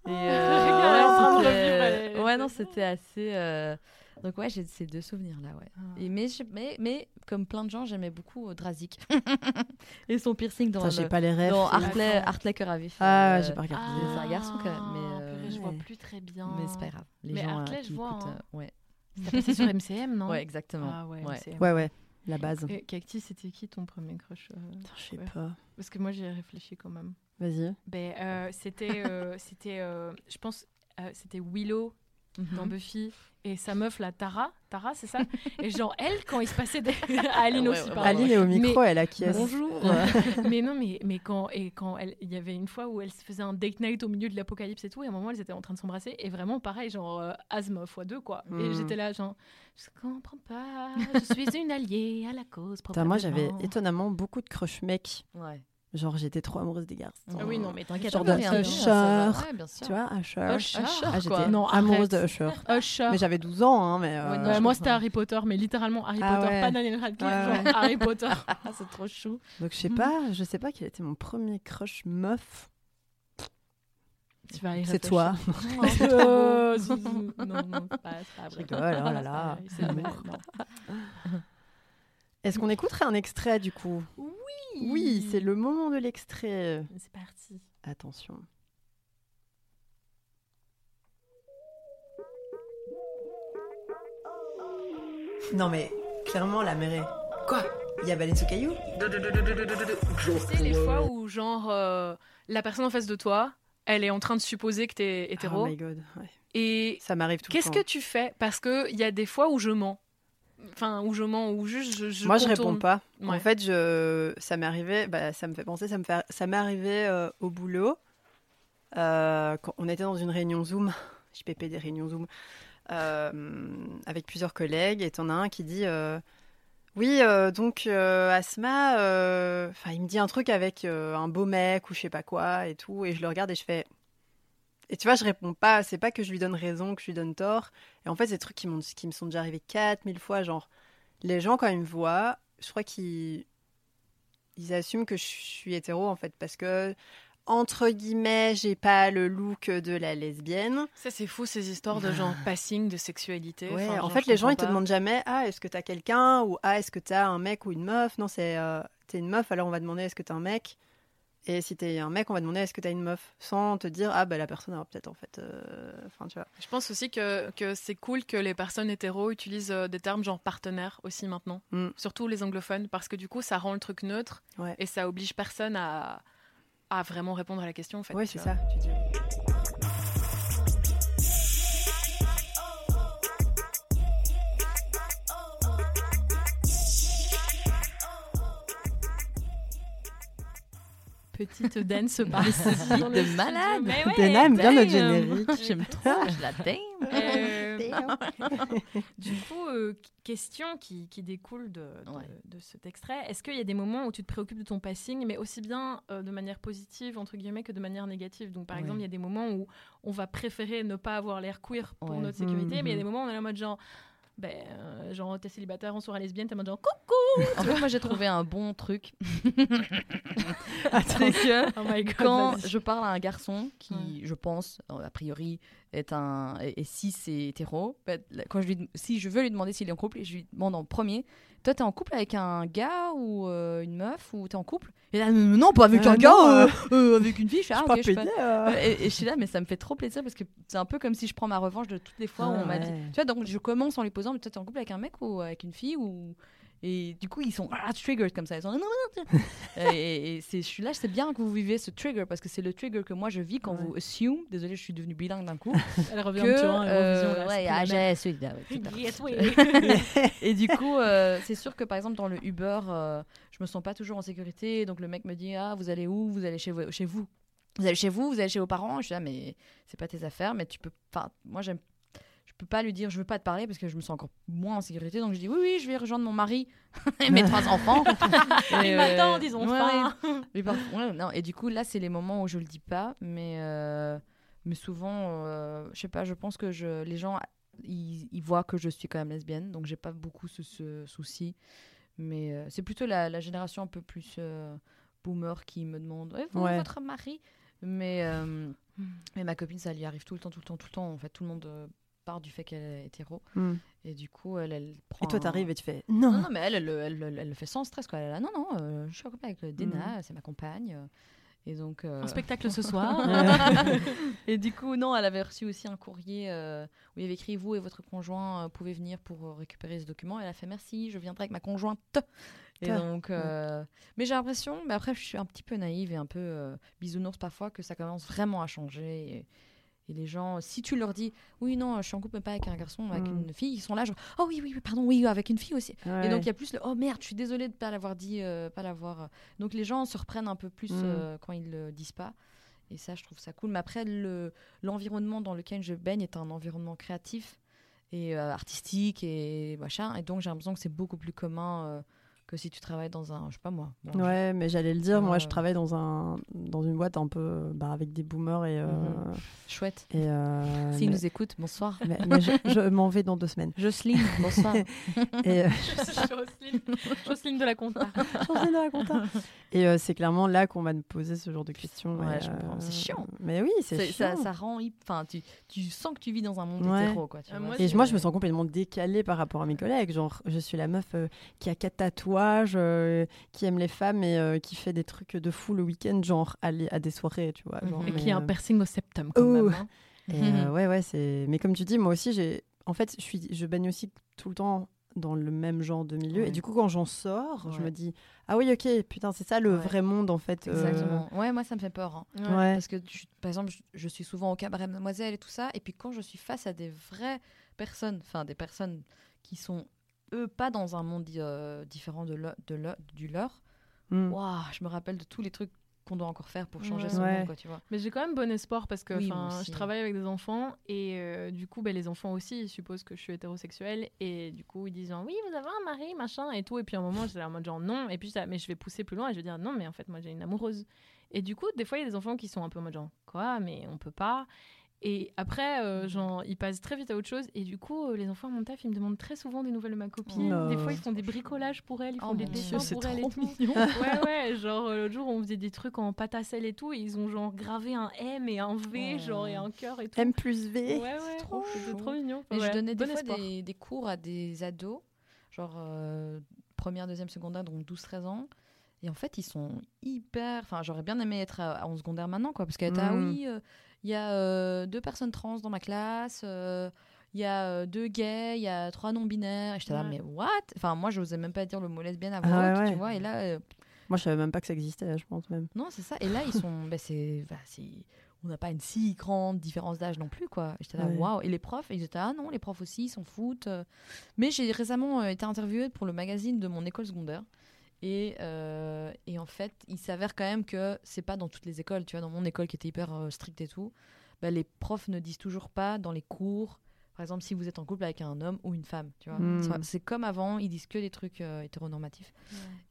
Et, euh, revivre, elle est- ouais, non, c'était assez. euh, Donc, ouais, j'ai ces deux souvenirs-là, ouais. Ah. Et mais, je- mais, mais, comme plein de gens, j'aimais beaucoup euh, Drazik. et son piercing dans, J'ai le- pas les rêves. dans Hartley. Hartley Cœur à vif. Ah, euh, j'ai pas regardé. Ah. c'est un garçon, quand même, mais, euh, purée, je vois ouais. plus très bien. Mais c'est pas grave. Les Mais gens euh, Hartley, qui je vois, écoutent, hein. euh, ouais. Passé sur MCM, non ouais, exactement. Ah ouais, Ouais. MCM. Ouais, ouais, la base. Et Cacti, c'était qui ton premier crush euh, Putain, Je sais ouais. pas. Parce que moi, j'y ai réfléchi quand même. Vas-y. Ben, euh, c'était, euh, c'était, euh, je pense, euh, c'était Willow dans Mhm. Buffy et sa meuf, la Tara. Tara, c'est ça Et genre, elle, quand il se passait des. Aline Ouais, aussi, pardon. Aline est au micro, elle acquiesce. Bonjour. mais non, mais, mais quand et quand elle, il y avait une fois où elle se faisait un date night au milieu de l'apocalypse et tout, et à un moment elles étaient en train de s'embrasser et vraiment pareil, genre euh, asthme x 2 quoi. Et Hmm. j'étais là genre, je comprends pas, je suis une alliée à la cause. Moi, j'avais étonnamment beaucoup de crush mecs. Ouais. Genre, j'étais trop amoureuse des garçons. Ah oui, non, mais t'inquiète. Genre de rien Usher. Ouais. Tu vois, Usher. Usher. Ah, quoi. Non, amoureuse de Usher. Usher. Mais j'avais 12 ans, hein, mais. euh, Ouais, non, Ouais, je moi, c'était Harry Potter, mais littéralement Harry Ah Potter, ouais. pas Daniel Radcliffe, Ouais, genre. Harry Potter. C'est trop chou. Donc, je sais pas, je sais pas quel était mon premier crush meuf. Tu vas y C'est toi. Oh, Zouzou. non, non, c'est pas, c'est pas vrai. rigole, oh là là. C'est non. Est-ce qu'on écouterait un extrait du coup? Oui. Oui, c'est le moment de l'extrait. C'est parti. Attention. Non mais, clairement, la est... Quoi? Il y a baleine sous caillou Tu sais, les fois où, genre, euh, la personne en face de toi, elle est en train de supposer que t'es hétéro. Oh my god. ouais. et Ça m'arrive tout le qu'est-ce temps. que tu fais? Parce qu'il y a des fois où je mens. Enfin, où je mens, ou juste je. je Moi, je contourne. réponds pas. Ouais. En fait, je... ça m'est arrivé, bah, ça me fait penser, ça me fait... ça m'est arrivé euh, au boulot. euh, quand on était dans une réunion Zoom, JPP des réunions Zoom, euh, avec plusieurs collègues, et t'en as un qui dit Oui, donc Asma, enfin, il me dit un truc avec un beau mec ou je sais pas quoi et tout, et je le regarde et je fais. Et tu vois, je réponds pas, c'est pas que je lui donne raison, que je lui donne tort. Et en fait, c'est des trucs qui, qui me sont déjà arrivés 4000 fois. Genre, les gens, quand ils me voient, je crois qu'ils ils assument que je suis hétéro, en fait, parce que, entre guillemets, j'ai pas le look de la lesbienne. Ça, c'est fou, ces histoires de genre passing de sexualité. Ouais, Enfin, en genre, fait, les gens, ils te demandent jamais Ah, est-ce que t'as quelqu'un Ou Ah, est-ce que t'as un mec ou une meuf? Non, c'est euh, T'es une meuf, alors on va demander Est-ce que t'as un mec? Et si t'es un mec, on va demander Est-ce que t'as une meuf? Sans te dire Ah, bah la personne, alors peut-être en fait. euh, tu vois. Je pense aussi que, que c'est cool que les personnes hétéros utilisent euh, des termes genre partenaire aussi maintenant. Mm. Surtout les anglophones, parce que du coup, ça rend le truc neutre Ouais. et ça oblige personne à, à vraiment répondre à la question. En fait, tu c'est ça, tu dis. Petite dance dans le de malade. Mais ouais, Dana aime bien notre damn. générique. J'aime trop, je la t'aime. Euh, du coup, euh, question qui, qui découle de, de, Ouais. de cet extrait. Est-ce qu'il y a des moments où tu te préoccupes de ton passing, mais aussi bien euh, de manière positive, entre guillemets, que de manière négative? Donc, par Ouais. exemple, il y a des moments où on va préférer ne pas avoir l'air queer pour Ouais. notre sécurité, Mhm. mais il y a des moments où on est en mode genre, ben, euh, genre, t'es célibataire, on sera lesbienne, t'es en genre, coucou En fait, moi, j'ai trouvé un bon truc. Attends. Que Oh my god, quand je parle à un garçon qui, Ouais. je pense, euh, a priori, est un et, et si c'est hétéro, là, quand je lui, si je veux lui demander s'il est en couple, je lui demande en premier, toi t'es en couple avec un gars ou euh, une meuf ou t'es en couple? Et là, non, pas avec Euh, un gars, non, euh, euh, euh, avec une fille. Je fais, ah, je pas. euh. Et, et je suis là, mais ça me fait trop plaisir parce que c'est un peu comme si je prends ma revanche de toutes les fois où Ah on m'a dit. Tu vois, donc je commence en lui posant, mais toi t'es en couple avec un mec ou avec une fille ou et du coup ils sont ah, triggered comme ça. Ils sont non, non, non, et, et je suis là, c'est bien que vous vivez ce trigger parce que c'est le trigger que moi je vis quand Ouais. vous assume. Désolée, je suis devenue bilingue d'un coup. Elle revient que hein, euh, là, c'est ouais, ah, là, ouais. Et du coup, euh, c'est sûr que par exemple dans le Uber, euh, je me sens pas toujours en sécurité. Donc le mec me dit ah vous allez où? Vous allez chez vous Chez vous Vous allez chez vous Vous allez chez vos parents Je suis là mais c'est pas tes affaires. Mais tu peux. Enfin moi j'aime. Je peux pas lui dire je veux pas te parler parce que je me sens encore moins en sécurité. Donc je dis oui oui je vais rejoindre mon mari et mes trois enfants. Et, euh, m'attend, disons, ouais, enfin. mais par- ouais, non, et du coup, là, c'est les moments où je le dis pas, mais, euh, mais souvent, euh, je sais pas, je pense que je, les gens, ils, ils voient que je suis quand même lesbienne, donc j'ai pas beaucoup ce, ce souci. Mais euh, c'est plutôt la, la génération un peu plus boomer qui me demande Eh, vous, Ouais. votre mari? Mais, euh, mais ma copine, ça lui arrive tout le temps, tout le temps, tout le temps. En fait, tout le monde euh, part du fait qu'elle est hétéro. Hmm. Et du coup, elle, elle prend. Et toi, un- t'arrives et tu fais non, non. non, mais elle, elle, elle, elle- elle le fait sans stress. Quoi. Elle est là, non, non, euh, je suis en couple avec Mm. Dena, c'est ma compagne. Et donc. euh, Un spectacle ce soir. et du coup, non, elle avait reçu aussi un courrier euh, où il y avait écrit Vous et votre conjoint euh, pouvez venir pour récupérer ce document. Elle a fait Merci, je viendrai avec ma conjointe. Et donc. euh, Mais j'ai l'impression, mais après, je suis un petit peu naïve et un peu euh, bisounours parfois, que ça commence vraiment à changer. Et, et les gens, si tu leur dis Oui, non, je suis en couple, mais pas avec un garçon, avec Mm. une fille, ils sont là, genre Oh oui, oui, oui, pardon, oui, avec une fille aussi. Et donc il y a plus le oh merde, je suis désolée de pas l'avoir dit, euh, pas l'avoir. euh. Donc les gens se reprennent un peu plus Mm. euh, quand ils le disent pas. Et ça, je trouve ça cool. Mais après, le l'environnement dans lequel je baigne est un environnement créatif et euh, artistique et machin. Et donc j'ai l'impression que c'est beaucoup plus commun que si tu travailles dans un, je sais pas moi. bon, je- Ouais, mais j'allais le dire, moi je travaille dans, un, dans une boîte un peu bah, avec des boomers et. euh, Mhm. Chouette. et euh, S'ils mais- nous écoutent, bonsoir. mais, mais je, je m'en vais dans deux semaines. Jocelyne, bonsoir. Et, euh, Jocelyne, Jocelyne de la compta. changer de raconteur. Et euh, c'est clairement là qu'on va nous poser ce genre de questions. Ouais. C'est chiant. Mais oui, c'est C'est- ça, chiant. ça rend, enfin, tu, tu sens que tu vis dans un monde Ouais. hétéro, quoi. Tu vois, moi, Et moi, je me sens complètement décalée par rapport à mes collègues. Genre, je suis la meuf euh, qui a quatre tatouages, euh, qui aime les femmes et euh, qui fait des trucs de fou le week-end, genre aller à des soirées, tu vois. genre, Mhm. Et mais, qui a un euh, piercing au septum, quand Oh. même. hein. Et euh, ouais, ouais, c'est. Mais comme tu dis, moi aussi, j'ai. En fait, je suis, je baigne aussi tout le temps dans le même genre de milieu. Ouais. Et du coup, quand j'en sors, je me dis, ah oui, ok, putain, c'est ça le Ouais. vrai monde, en fait. euh. Ouais, moi, ça me fait peur. hein. Ouais. Parce que, par exemple, je, je suis souvent au cabaret Mademoiselle et tout ça. Et puis, quand je suis face à des vraies personnes, enfin, des personnes qui sont, eux, pas dans un monde euh, différent de, le- de le- du leur, Mm. waouh, je me rappelle de tous les trucs qu'on doit encore faire pour changer Ouais. monde, quoi, tu vois. Mais j'ai quand même bon espoir parce que Oui, je travaille avec des enfants et euh, du coup, ben, les enfants aussi, ils supposent que je suis hétérosexuelle et du coup, ils disent genre, oui, vous avez un mari, machin et tout. Et puis à un moment, j'étais en mode genre non. Et puis là, mais je vais pousser plus loin et je vais dire non, mais en fait, moi j'ai une amoureuse. Et du coup, des fois, il y a des enfants qui sont un peu en mode genre quoi, mais on peut pas. Et après, euh, genre, ils passent très vite à autre chose. Et du coup, euh, les enfants à mon taf, ils me demandent très souvent des nouvelles de ma copine. Oh. Des fois, ils font des bricolages pour elle, ils font Oh des dessins Dieu, pour c'est elle et trop tout. mignon. Ouais, ouais, genre euh, l'autre jour, on faisait des trucs en pâte à sel et tout. Et ils ont genre gravé un M et un V, Oh. genre, et un cœur et tout. M plus V. Ouais, ouais, trop chou. trop mignon. Mais Ouais, je donnais des bon fois espoir. des, des cours à des ados, genre euh, première, deuxième, secondaire, donc 12-13 ans. Et en fait, ils sont hyper. Enfin, j'aurais bien aimé être à- en secondaire maintenant, quoi. Parce qu'elle était, ah Mm. oui, euh, il y a euh, deux personnes trans dans ma classe, euh, il y a euh, deux gays, il y a trois non-binaires. Et j'étais là, Ouais. mais what? Enfin, moi, je n'osais même pas dire le mot lesbienne à Ah ouais, haute, ouais. tu vois. Et là, euh, Moi, je savais même pas que ça existait, je pense même. non, c'est ça. Et là, ils sont. bah, c'est, bah, c'est- on n'a pas une si grande différence d'âge non plus, quoi. Et J'étais là, waouh. Et les profs, ils étaient, ah non, les profs aussi, ils s'en foutent. Mais j'ai récemment été interviewée pour le magazine de mon école secondaire. Et, euh, et en fait, il s'avère quand même que c'est pas dans toutes les écoles. Tu vois, dans mon école qui était hyper euh, stricte et tout, bah, les profs ne disent toujours pas dans les cours, par exemple, si vous êtes en couple avec un homme ou une femme. Tu vois, Mm. C'est- comme avant, ils disent que des trucs euh, hétéronormatifs.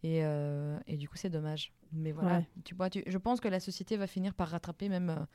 Et, euh, et du coup, c'est dommage. Mais voilà, Ouais. tu vois, tu- je pense que la société va finir par rattraper même euh,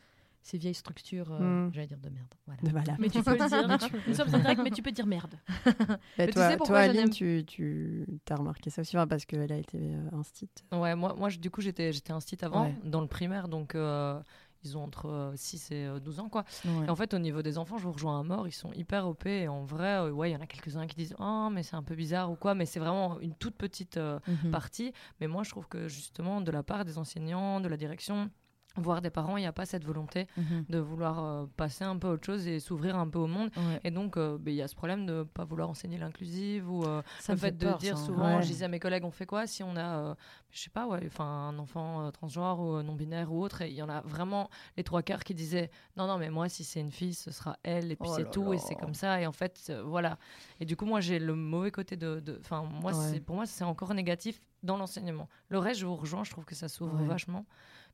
ces vieilles structures, euh, Mm. j'allais dire de merde. Voilà. Voilà. Mais tu peux le dire. Nous sommes en direct, mais tu peux dire merde. Bah, Mais tu toi, sais pourquoi toi, Aline, tu, tu as remarqué ça aussi, parce qu'elle a été euh, instite. Ouais, moi, moi je- du coup, j'étais j'étais instite avant, Ouais. dans le primaire, donc euh, ils ont entre euh, 6 et euh, 12 ans, quoi. Ouais. Et en fait, au niveau des enfants, je vous rejoins à mort, ils sont hyper OP, et en vrai, euh, ouais, il y en a quelques-uns qui disent « Oh, mais c'est un peu bizarre » ou quoi, mais c'est vraiment une toute petite euh, Mhm. partie. Mais moi, je trouve que justement, de la part des enseignants, de la direction, voire des parents, il n'y a pas cette volonté Mhm. de vouloir euh, passer un peu à autre chose et s'ouvrir un peu au monde. Ouais. Et donc, euh, ben, il y a ce problème de pas vouloir enseigner l'inclusive ou euh, Ça le fait, de dire ça, souvent, Ouais. je disais à mes collègues, on fait quoi si on a, je sais pas, ouais, un enfant transgenre ou euh, non binaire ou autre, et il y en a vraiment les trois quarts qui disaient, non non mais moi si c'est une fille, ce sera elle et puis Oh c'est tout là. et c'est comme ça et en fait voilà. Et du coup moi j'ai le mauvais côté de, enfin moi pour moi c'est encore négatif dans l'enseignement. Le reste je vous rejoins, je trouve que ça s'ouvre vachement,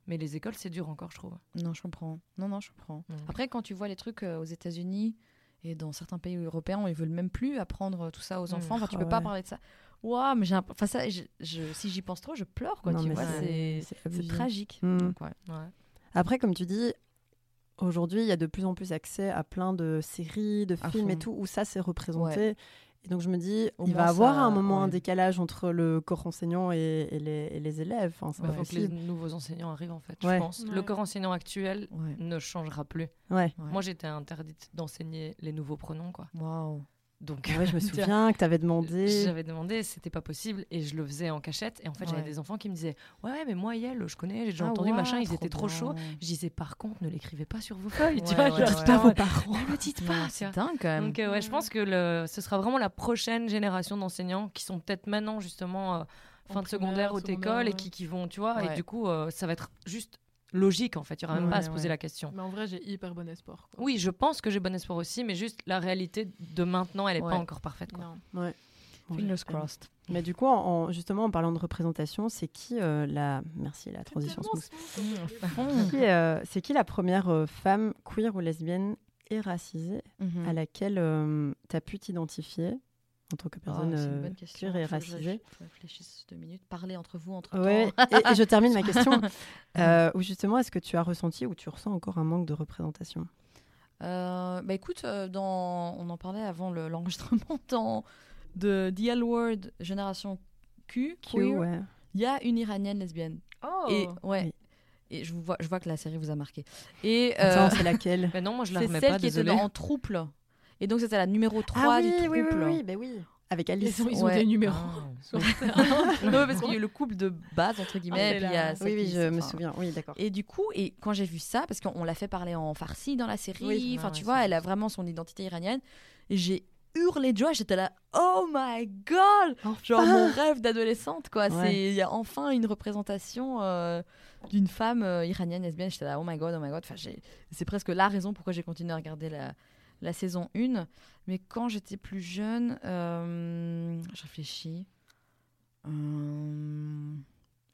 mais les écoles c'est dur encore je trouve. Non, je comprends. Non, non, je comprends. Après, quand tu vois les trucs euh, aux États-Unis et dans certains pays européens, ils veulent même plus apprendre tout ça aux Mm. enfants. Enfin, tu Ah peux pas parler de ça. Waouh, mais j'ai un... enfin, ça, je- je- si j'y pense trop, je pleure, quoi. Non, tu mais vois, c'est tragique. Mm. Donc, ouais. ouais. Après, comme tu dis, aujourd'hui, il y a de plus en plus accès à plein de séries, de films et tout, où ça c'est représenté. Et donc je me dis, il va avoir ça- un moment un décalage entre le corps enseignant et, et les, et les élèves. Enfin, faut que les nouveaux enseignants arrivent en fait, Ouais. je pense. Ouais. Le corps enseignant actuel Ouais. ne changera plus. Ouais. Ouais. Moi, j'étais interdite d'enseigner les nouveaux pronoms, quoi. Waouh. Donc, Ouais, je me souviens que tu avais demandé. j'avais demandé, c'était pas possible, et je le faisais en cachette. Et en fait, j'avais des enfants qui me disaient, ouais, mais moi, elle, je connais, j'ai déjà Ah, entendu ouais, machin, ils étaient trop chauds. Je disais, par contre, ne l'écrivez pas sur vos feuilles, tu vois. pas vos parents. Ne le dites pas, C'est dingue, quand même. Donc, euh, ouais, je pense que le, ce sera vraiment la prochaine génération d'enseignants qui sont peut-être maintenant, justement, euh, fin En de secondaire, haute école, et qui, qui vont, tu vois, et du coup, euh, ça va être juste logique, en fait. Il y aura même pas à Ouais, se poser ouais. la question. Mais en vrai, j'ai hyper bon espoir. quoi. Oui, je pense que j'ai bon espoir aussi, mais juste la réalité de maintenant, elle est Ouais. pas encore parfaite. Quoi. Non. Ouais. Bon, Fingers crossed. Mais du coup, en, en- justement, en parlant de représentation, c'est qui euh, la. Merci, la transition. Qui, euh, c'est qui la première euh, femme queer ou lesbienne et racisée Mhm. à laquelle tu as pu t'identifier en tant que Ah, personne c'est une euh, et je racisée deux minutes. Parlez entre vous, entre Ouais, temps. et, et je termine ma question. Euh, où justement, est-ce que tu as ressenti ou tu ressens encore un manque de représentation? Euh, bah écoute, euh, dans, on en parlait avant le- l'enregistrement dans de The L Word Génération Q, Q, queer, ouais. il y a une iranienne lesbienne. Oh Et ouais. Oui. Et je vois, je vois que la série vous a marqué. Et euh, c'est laquelle? Mais non, moi je la c'est remets celle pas, qui était en trouble. Et donc c'était la numéro 3 Ah du oui, trouble. oui, oui, oui, bah oui. Avec Alice. Ils ont, ils ont Ouais. des numéros. Ah. non, parce qu'il y a eu le couple de base entre guillemets. Ah, et puis il y a Oui, oui, je me souviens. Oui, d'accord. Et du coup, et quand j'ai vu ça, parce qu'on l'a fait parler en farsi dans la série, Oui. enfin Ah tu vois, elle a vraiment son identité iranienne. Et j'ai hurlé de joie, j'étais là, oh my god, genre mon rêve d'adolescente quoi. Ouais. C'est il y a enfin une représentation euh, d'une femme euh, iranienne lesbienne. J'étais là, oh my god, oh my god. Enfin, c'est presque la raison pourquoi j'ai continué à regarder la la saison 1. Mais quand j'étais plus jeune, euh, je réfléchis. Euh,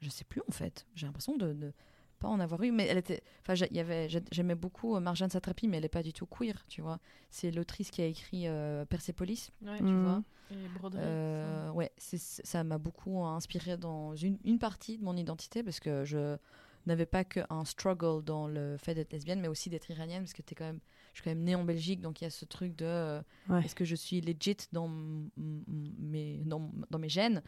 je sais plus en fait. J'ai l'impression de, de pas en avoir eu, mais elle était. Enfin, y avait. j'ai- J'aimais beaucoup euh, Marjane Satrapi, mais elle est pas du tout queer, tu vois. C'est l'autrice qui a écrit euh, Persepolis, Ouais, tu vois. et broderie, Euh, ouais, c'est- ça m'a beaucoup inspiré dans une, une partie de mon identité parce que je n'avais pas qu'un struggle dans le fait d'être lesbienne, mais aussi d'être iranienne parce que t'es quand même, je suis quand même née en Belgique, donc il y a ce truc de euh, Ouais. est-ce que je suis legit dans, mes, dans, dans mes gènes?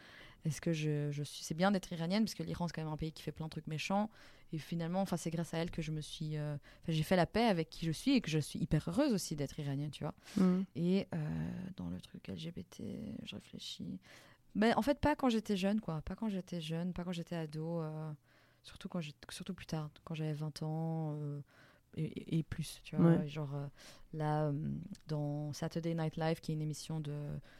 Est-ce que je, je suis. C'est bien d'être iranienne parce que l'Iran c'est quand même un pays qui fait plein de trucs méchants et finalement, enfin c'est grâce à elle que je me suis, euh, j'ai fait la paix avec qui je suis et que je suis hyper heureuse aussi d'être iranienne, tu vois. Mhm. Et euh, dans le truc LGBT, je réfléchis. Mais en fait, pas quand j'étais jeune, quoi. Pas quand j'étais jeune, pas quand j'étais ado. euh, surtout, quand surtout plus tard, quand j'avais 20 ans et, plus, tu vois. Ouais. Genre euh, là, euh, dans Saturday Night Live, qui est une émission de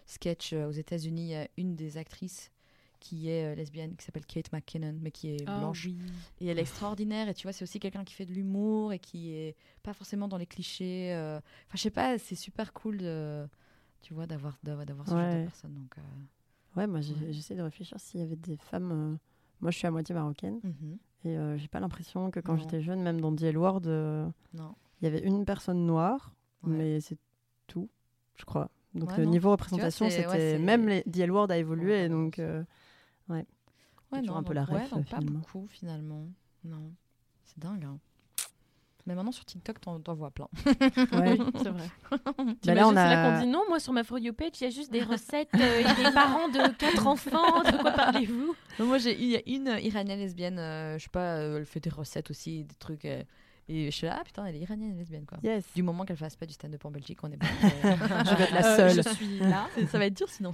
sketch euh, aux États-Unis, il y a une des actrices qui est lesbienne, qui s'appelle Kate McKinnon, mais qui est Ah blanche. oui. Et elle est extraordinaire. Et tu vois, c'est aussi quelqu'un qui fait de l'humour et qui est pas forcément dans les clichés. Enfin, je sais pas, c'est super cool de, tu vois, d'avoir ce genre de personne. Donc, euh, Ouais, moi Ouais. j'essaie de réfléchir s'il y avait des femmes. euh, Moi je suis à moitié marocaine mhm. Et euh, j'ai pas l'impression que quand j'étais jeune, même dans The L Word, euh, il y avait une personne noire, Ouais. mais c'est tout, je crois. Donc Ouais, le non. niveau représentation, ouais, c'était même les The L Word a évolué, Ouais, donc euh, Ouais, toujours non, un peu la ouais, ref, pas beaucoup finalement. Non, c'est dingue. hein. Mais maintenant sur TikTok, t'en t'en vois plein. ouais. C'est vrai. Bah là, on c'est là a- qu'on dit non, moi sur ma For You page, il y a juste des recettes euh, et des parents de quatre enfants. De quoi parlez-vous? Non, moi, j'ai il y a une euh, iranienne lesbienne, euh, je sais pas, euh, elle fait des recettes aussi, des trucs. euh, et je suis là, ah putain, elle est iranienne et lesbienne quoi. Yes. Du moment qu'elle fasse pas du stand-up en Belgique, on est bon. mais- Je vais être la Euh, seule. Je suis là. ça va être dur sinon.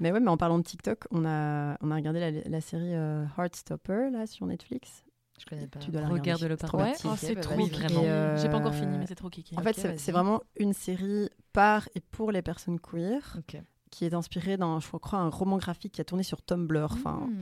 Mais ouais, mais en parlant de TikTok, on a, on a regardé la, la série euh, Heartstopper là sur Netflix. Je connais pas. Tu dois la Regarde-le regarder. par trop Ouais, oh, Oh, c'est trop kiki. vraiment. Euh, J'ai pas encore fini, mais c'est trop kiki. En fait, c'est- vraiment une série par et pour les personnes queer Ok. qui est inspirée d'un, je crois, un roman graphique qui a tourné sur Tumblr. Enfin, Hmm.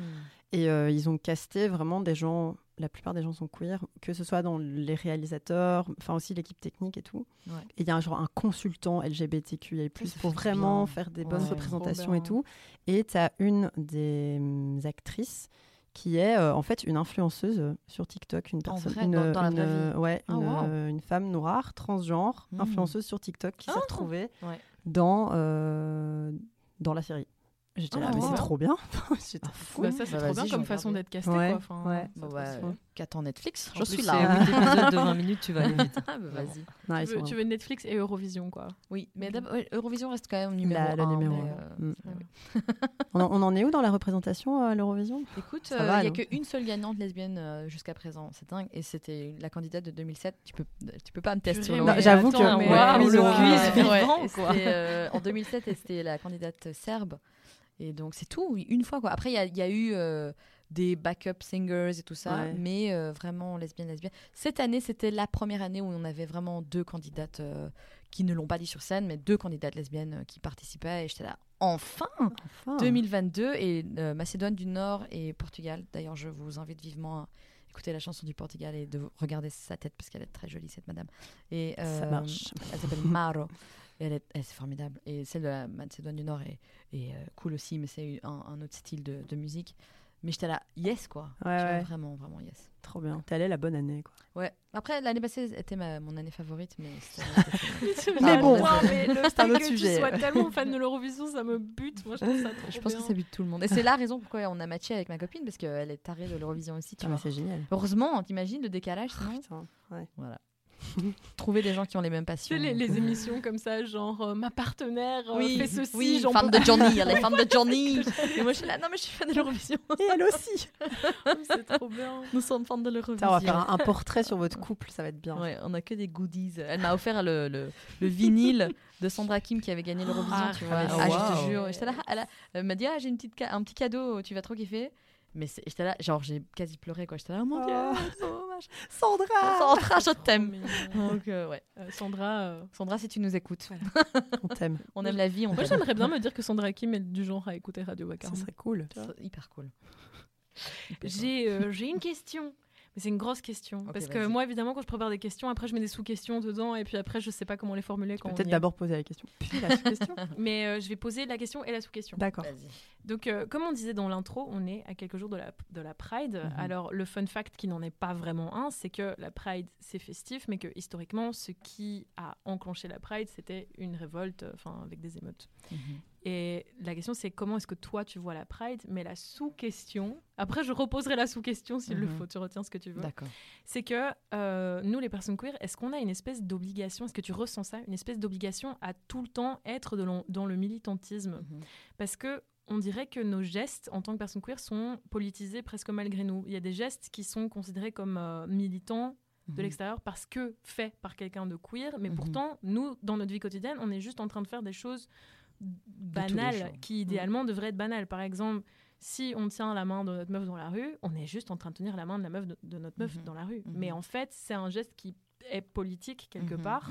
Et euh, ils ont casté vraiment des gens, la plupart des gens sont queer, que ce soit dans les réalisateurs, enfin aussi l'équipe technique et tout. Ouais. Et il y a un genre un consultant LGBTQIA+, Ça pour fait vraiment bien. faire des bonnes représentations et tout. Et tu as une des hum, actrices qui est euh, en fait une influenceuse euh, sur TikTok, une personne, vrai, une, dans- une, vraie euh, vie ouais, une, wow. une femme noire, transgenre, Mm. influenceuse sur TikTok qui s'est Ah. retrouvée Ouais. dans euh, dans la série. J'étais là, Ah, mais c'est trop bien. J'étais Cool. Bah, ça, c'est Bah, trop bien comme façon d'être casté. Ouais, quoi. Enfin, ouais. c'est Bah, trop ouais, bien. qu'attend Netflix Je suis là. 8 épisodes de 20 minutes, tu vas aller vite. Ah, bah, vas-y. Non, Tu veux, sont tu veux Netflix et Eurovision, quoi. Oui, mais d'abord, ouais, Eurovision reste quand même numéro La- le un, numéro mais, un. euh, Mm. ouais. On en, on en est où dans la représentation à l'Eurovision? Écoute, Ça il n'y a qu'une seule gagnante lesbienne euh, jusqu'à présent. C'est dingue. Et c'était la candidate de 2007. Tu peux, tu peux pas me tester j'avoue que- le quiz vivant, quoi. euh, en 2007, et c'était la candidate serbe. Et donc, c'est tout, une fois. Quoi. Après, il y a, il y a eu euh, des backup singers et tout ça, Ouais. mais euh, vraiment lesbienne, lesbienne. Cette année, c'était la première année où on avait vraiment deux candidates euh, qui ne l'ont pas dit sur scène, mais deux candidates lesbiennes qui participaient. Et j'étais là, enfin Enfin. 2022 et Macédoine du Nord et Portugal. D'ailleurs, je vous invite vivement à écouter la chanson du Portugal et de regarder sa tête parce qu'elle est très jolie cette madame. Et Ça marche. Elle s'appelle Maro. Et elle est, elle, c'est formidable. Et celle de la Macédoine du Nord est, est, euh, cool aussi, mais c'est un, un autre style de, de musique. Mais j'étais là, yes quoi. Ouais, ouais. Vraiment, vraiment yes. Trop bien. T'es allée la bonne année, quoi. Ouais. Après, l'année passée était ma, mon année favorite, mais c'était- Mais bon. Non, mais le C'est un fait que sujet. tu sois tellement fan de l'Eurovision, ça me bute. Moi, je trouve ça trop je pense que ça bute tout le monde. Et c'est la raison pourquoi on a matché avec ma copine, parce qu'elle est tarée de l'Eurovision aussi. Tu Ah, vois. c'est génial. Heureusement, t'imagines le décalage sinon Putain. Ouais. Voilà. Trouver des gens qui ont les mêmes Tu passions. sais, les, les émissions comme ça, genre euh, ma partenaire euh, Oui, fait ceci, oui, j'en fan peux de Johnny, elle est fan de Johnny. Et moi, je suis là, non, mais je suis fan de l'Eurovision. Et elle aussi. c'est trop bien. Nous sommes fans de l'Eurovision. On va faire un, un portrait sur votre couple, ça va être bien. Ouais, on a que des goodies. Elle m'a offert le, le, le vinyle de Sandra Kim qui avait gagné l'Eurovision, Ah, tu vois. ah, Ah, je te jure. Là, elle, a- elle m'a dit, ah, j'ai une petite un petit cadeau, tu vas trop kiffer. Mais j'étais là, genre, j'ai quasi pleuré, quoi. J'étais là, oh mon Oh. dieu, oh. Sandra Sandra, je t'aime. mignon. Donc, euh, ouais. Euh, Sandra, euh, Sandra, si tu nous écoutes, On t'aime. on aime la vie, on moi j'aimerais bien me dire que Sandra Kim est du genre à écouter Radio Ça Vacarme. serait cool. C'est hyper cool. Euh, j'ai une question. Mais c'est une grosse question. Parce que moi, évidemment, quand je prépare des questions, après, je mets des sous-questions dedans. Et puis après, je sais pas comment les formuler. Peut-être d'abord poser la question, puis la question. Mais euh, je vais poser la question et la sous-question. D'accord. Vas-y. Donc, euh, comme on disait dans l'intro, on est à quelques jours de la, de la Pride. Mhm. Alors, le fun fact qui n'en est pas vraiment un, c'est que la Pride, c'est festif, mais que historiquement, ce qui a enclenché la Pride, c'était une révolte, euh, enfin, avec des émeutes. Mhm. Et la question, c'est comment est-ce que toi, tu vois la Pride? Mais la sous-question, après, je reposerai la sous-question s'il le Mhm. faut, tu retiens ce que tu veux. D'accord. C'est que euh, nous, les personnes queer, est-ce qu'on a une espèce d'obligation, est-ce que tu ressens ça, une espèce d'obligation à tout le temps être dans le militantisme? Mhm. parce que on dirait que nos gestes en tant que personnes queer sont politisés presque malgré nous. Il y a des gestes qui sont considérés comme euh, militants de Mhm. l'extérieur parce que faits par quelqu'un de queer, mais pourtant, nous, dans notre vie quotidienne, on est juste en train de faire des choses banales qui idéalement devraient être banales. Par exemple, si on tient la main de notre meuf dans la rue, on est juste en train de tenir la main de la meuf de, de notre meuf Mhm. dans la rue. Mhm. Mais en fait, c'est un geste qui est politique quelque Mhm. part.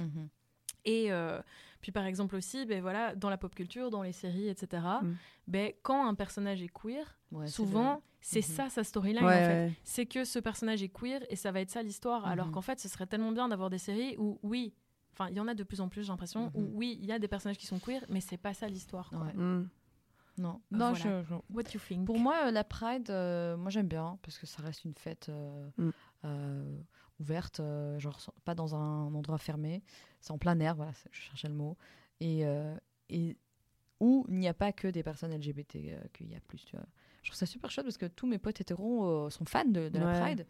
Et euh, puis par exemple aussi, ben voilà, dans la pop culture, dans les séries, etc. Mm. Ben, quand un personnage est queer, Ouais, souvent c'est ça sa storyline Ouais, en fait. ouais. C'est que ce personnage est queer et ça va être ça l'histoire. Alors qu'en fait, ce serait tellement bien d'avoir des séries où oui, enfin il y en a de plus en plus, j'ai l'impression, où Mhm. oui, il y a des personnages qui sont queer, mais c'est pas ça l'histoire. Ouais. Mm. Non, Euh, non voilà. je- je, What you think? Pour moi, euh, la Pride, euh, moi j'aime bien parce que ça reste une fête euh, Mm. euh, ouverte, euh, genre pas dans un endroit fermé, c'est en plein air, voilà, je cherchais le mot, et, euh, et où il n'y a pas que des personnes LGBT euh, qu'il y a plus, tu vois. Je trouve ça super chouette parce que tous mes potes hétéros euh, sont fans de, de la. Pride,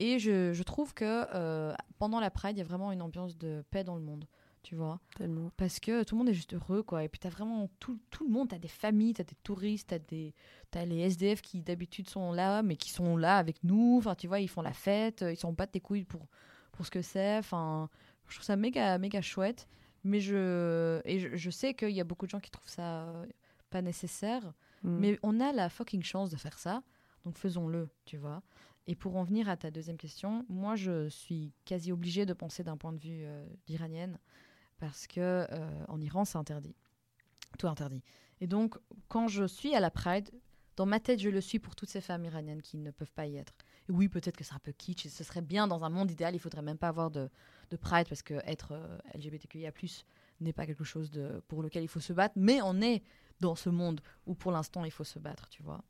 et je, je trouve que euh, pendant la Pride, il y a vraiment une ambiance de paix dans le monde, tu vois. Tellement. parce que tout le monde est juste heureux quoi. Et puis t'as vraiment tout, tout le monde t'as des familles t'as des touristes t'as des t'as les SDF qui d'habitude sont là mais qui sont là avec nous. Enfin tu vois ils font la fête ils sont pas tes couilles pour pour ce que c'est. Enfin je trouve ça méga méga chouette. Mais je et je, je sais qu'il y a beaucoup de gens qui trouvent ça euh, pas nécessaire. Mm. mais on a la fucking chance de faire ça, donc faisons-le, tu vois. Et pour en venir à ta deuxième question, moi je suis quasi obligée de penser d'un point de vue euh, d'iranienne, parce que euh, en Iran c'est interdit, tout est interdit. Et donc quand je suis à la Pride, dans ma tête je le suis pour toutes ces femmes iraniennes qui ne peuvent pas y être. Oui, peut-être que c'est un peu kitsch, ce serait bien dans un monde idéal, il faudrait même pas avoir de, de Pride, parce que être euh, LGBTQIA+, n'est pas quelque chose pour lequel il faut se battre, mais on est dans ce monde où pour l'instant il faut se battre, tu vois.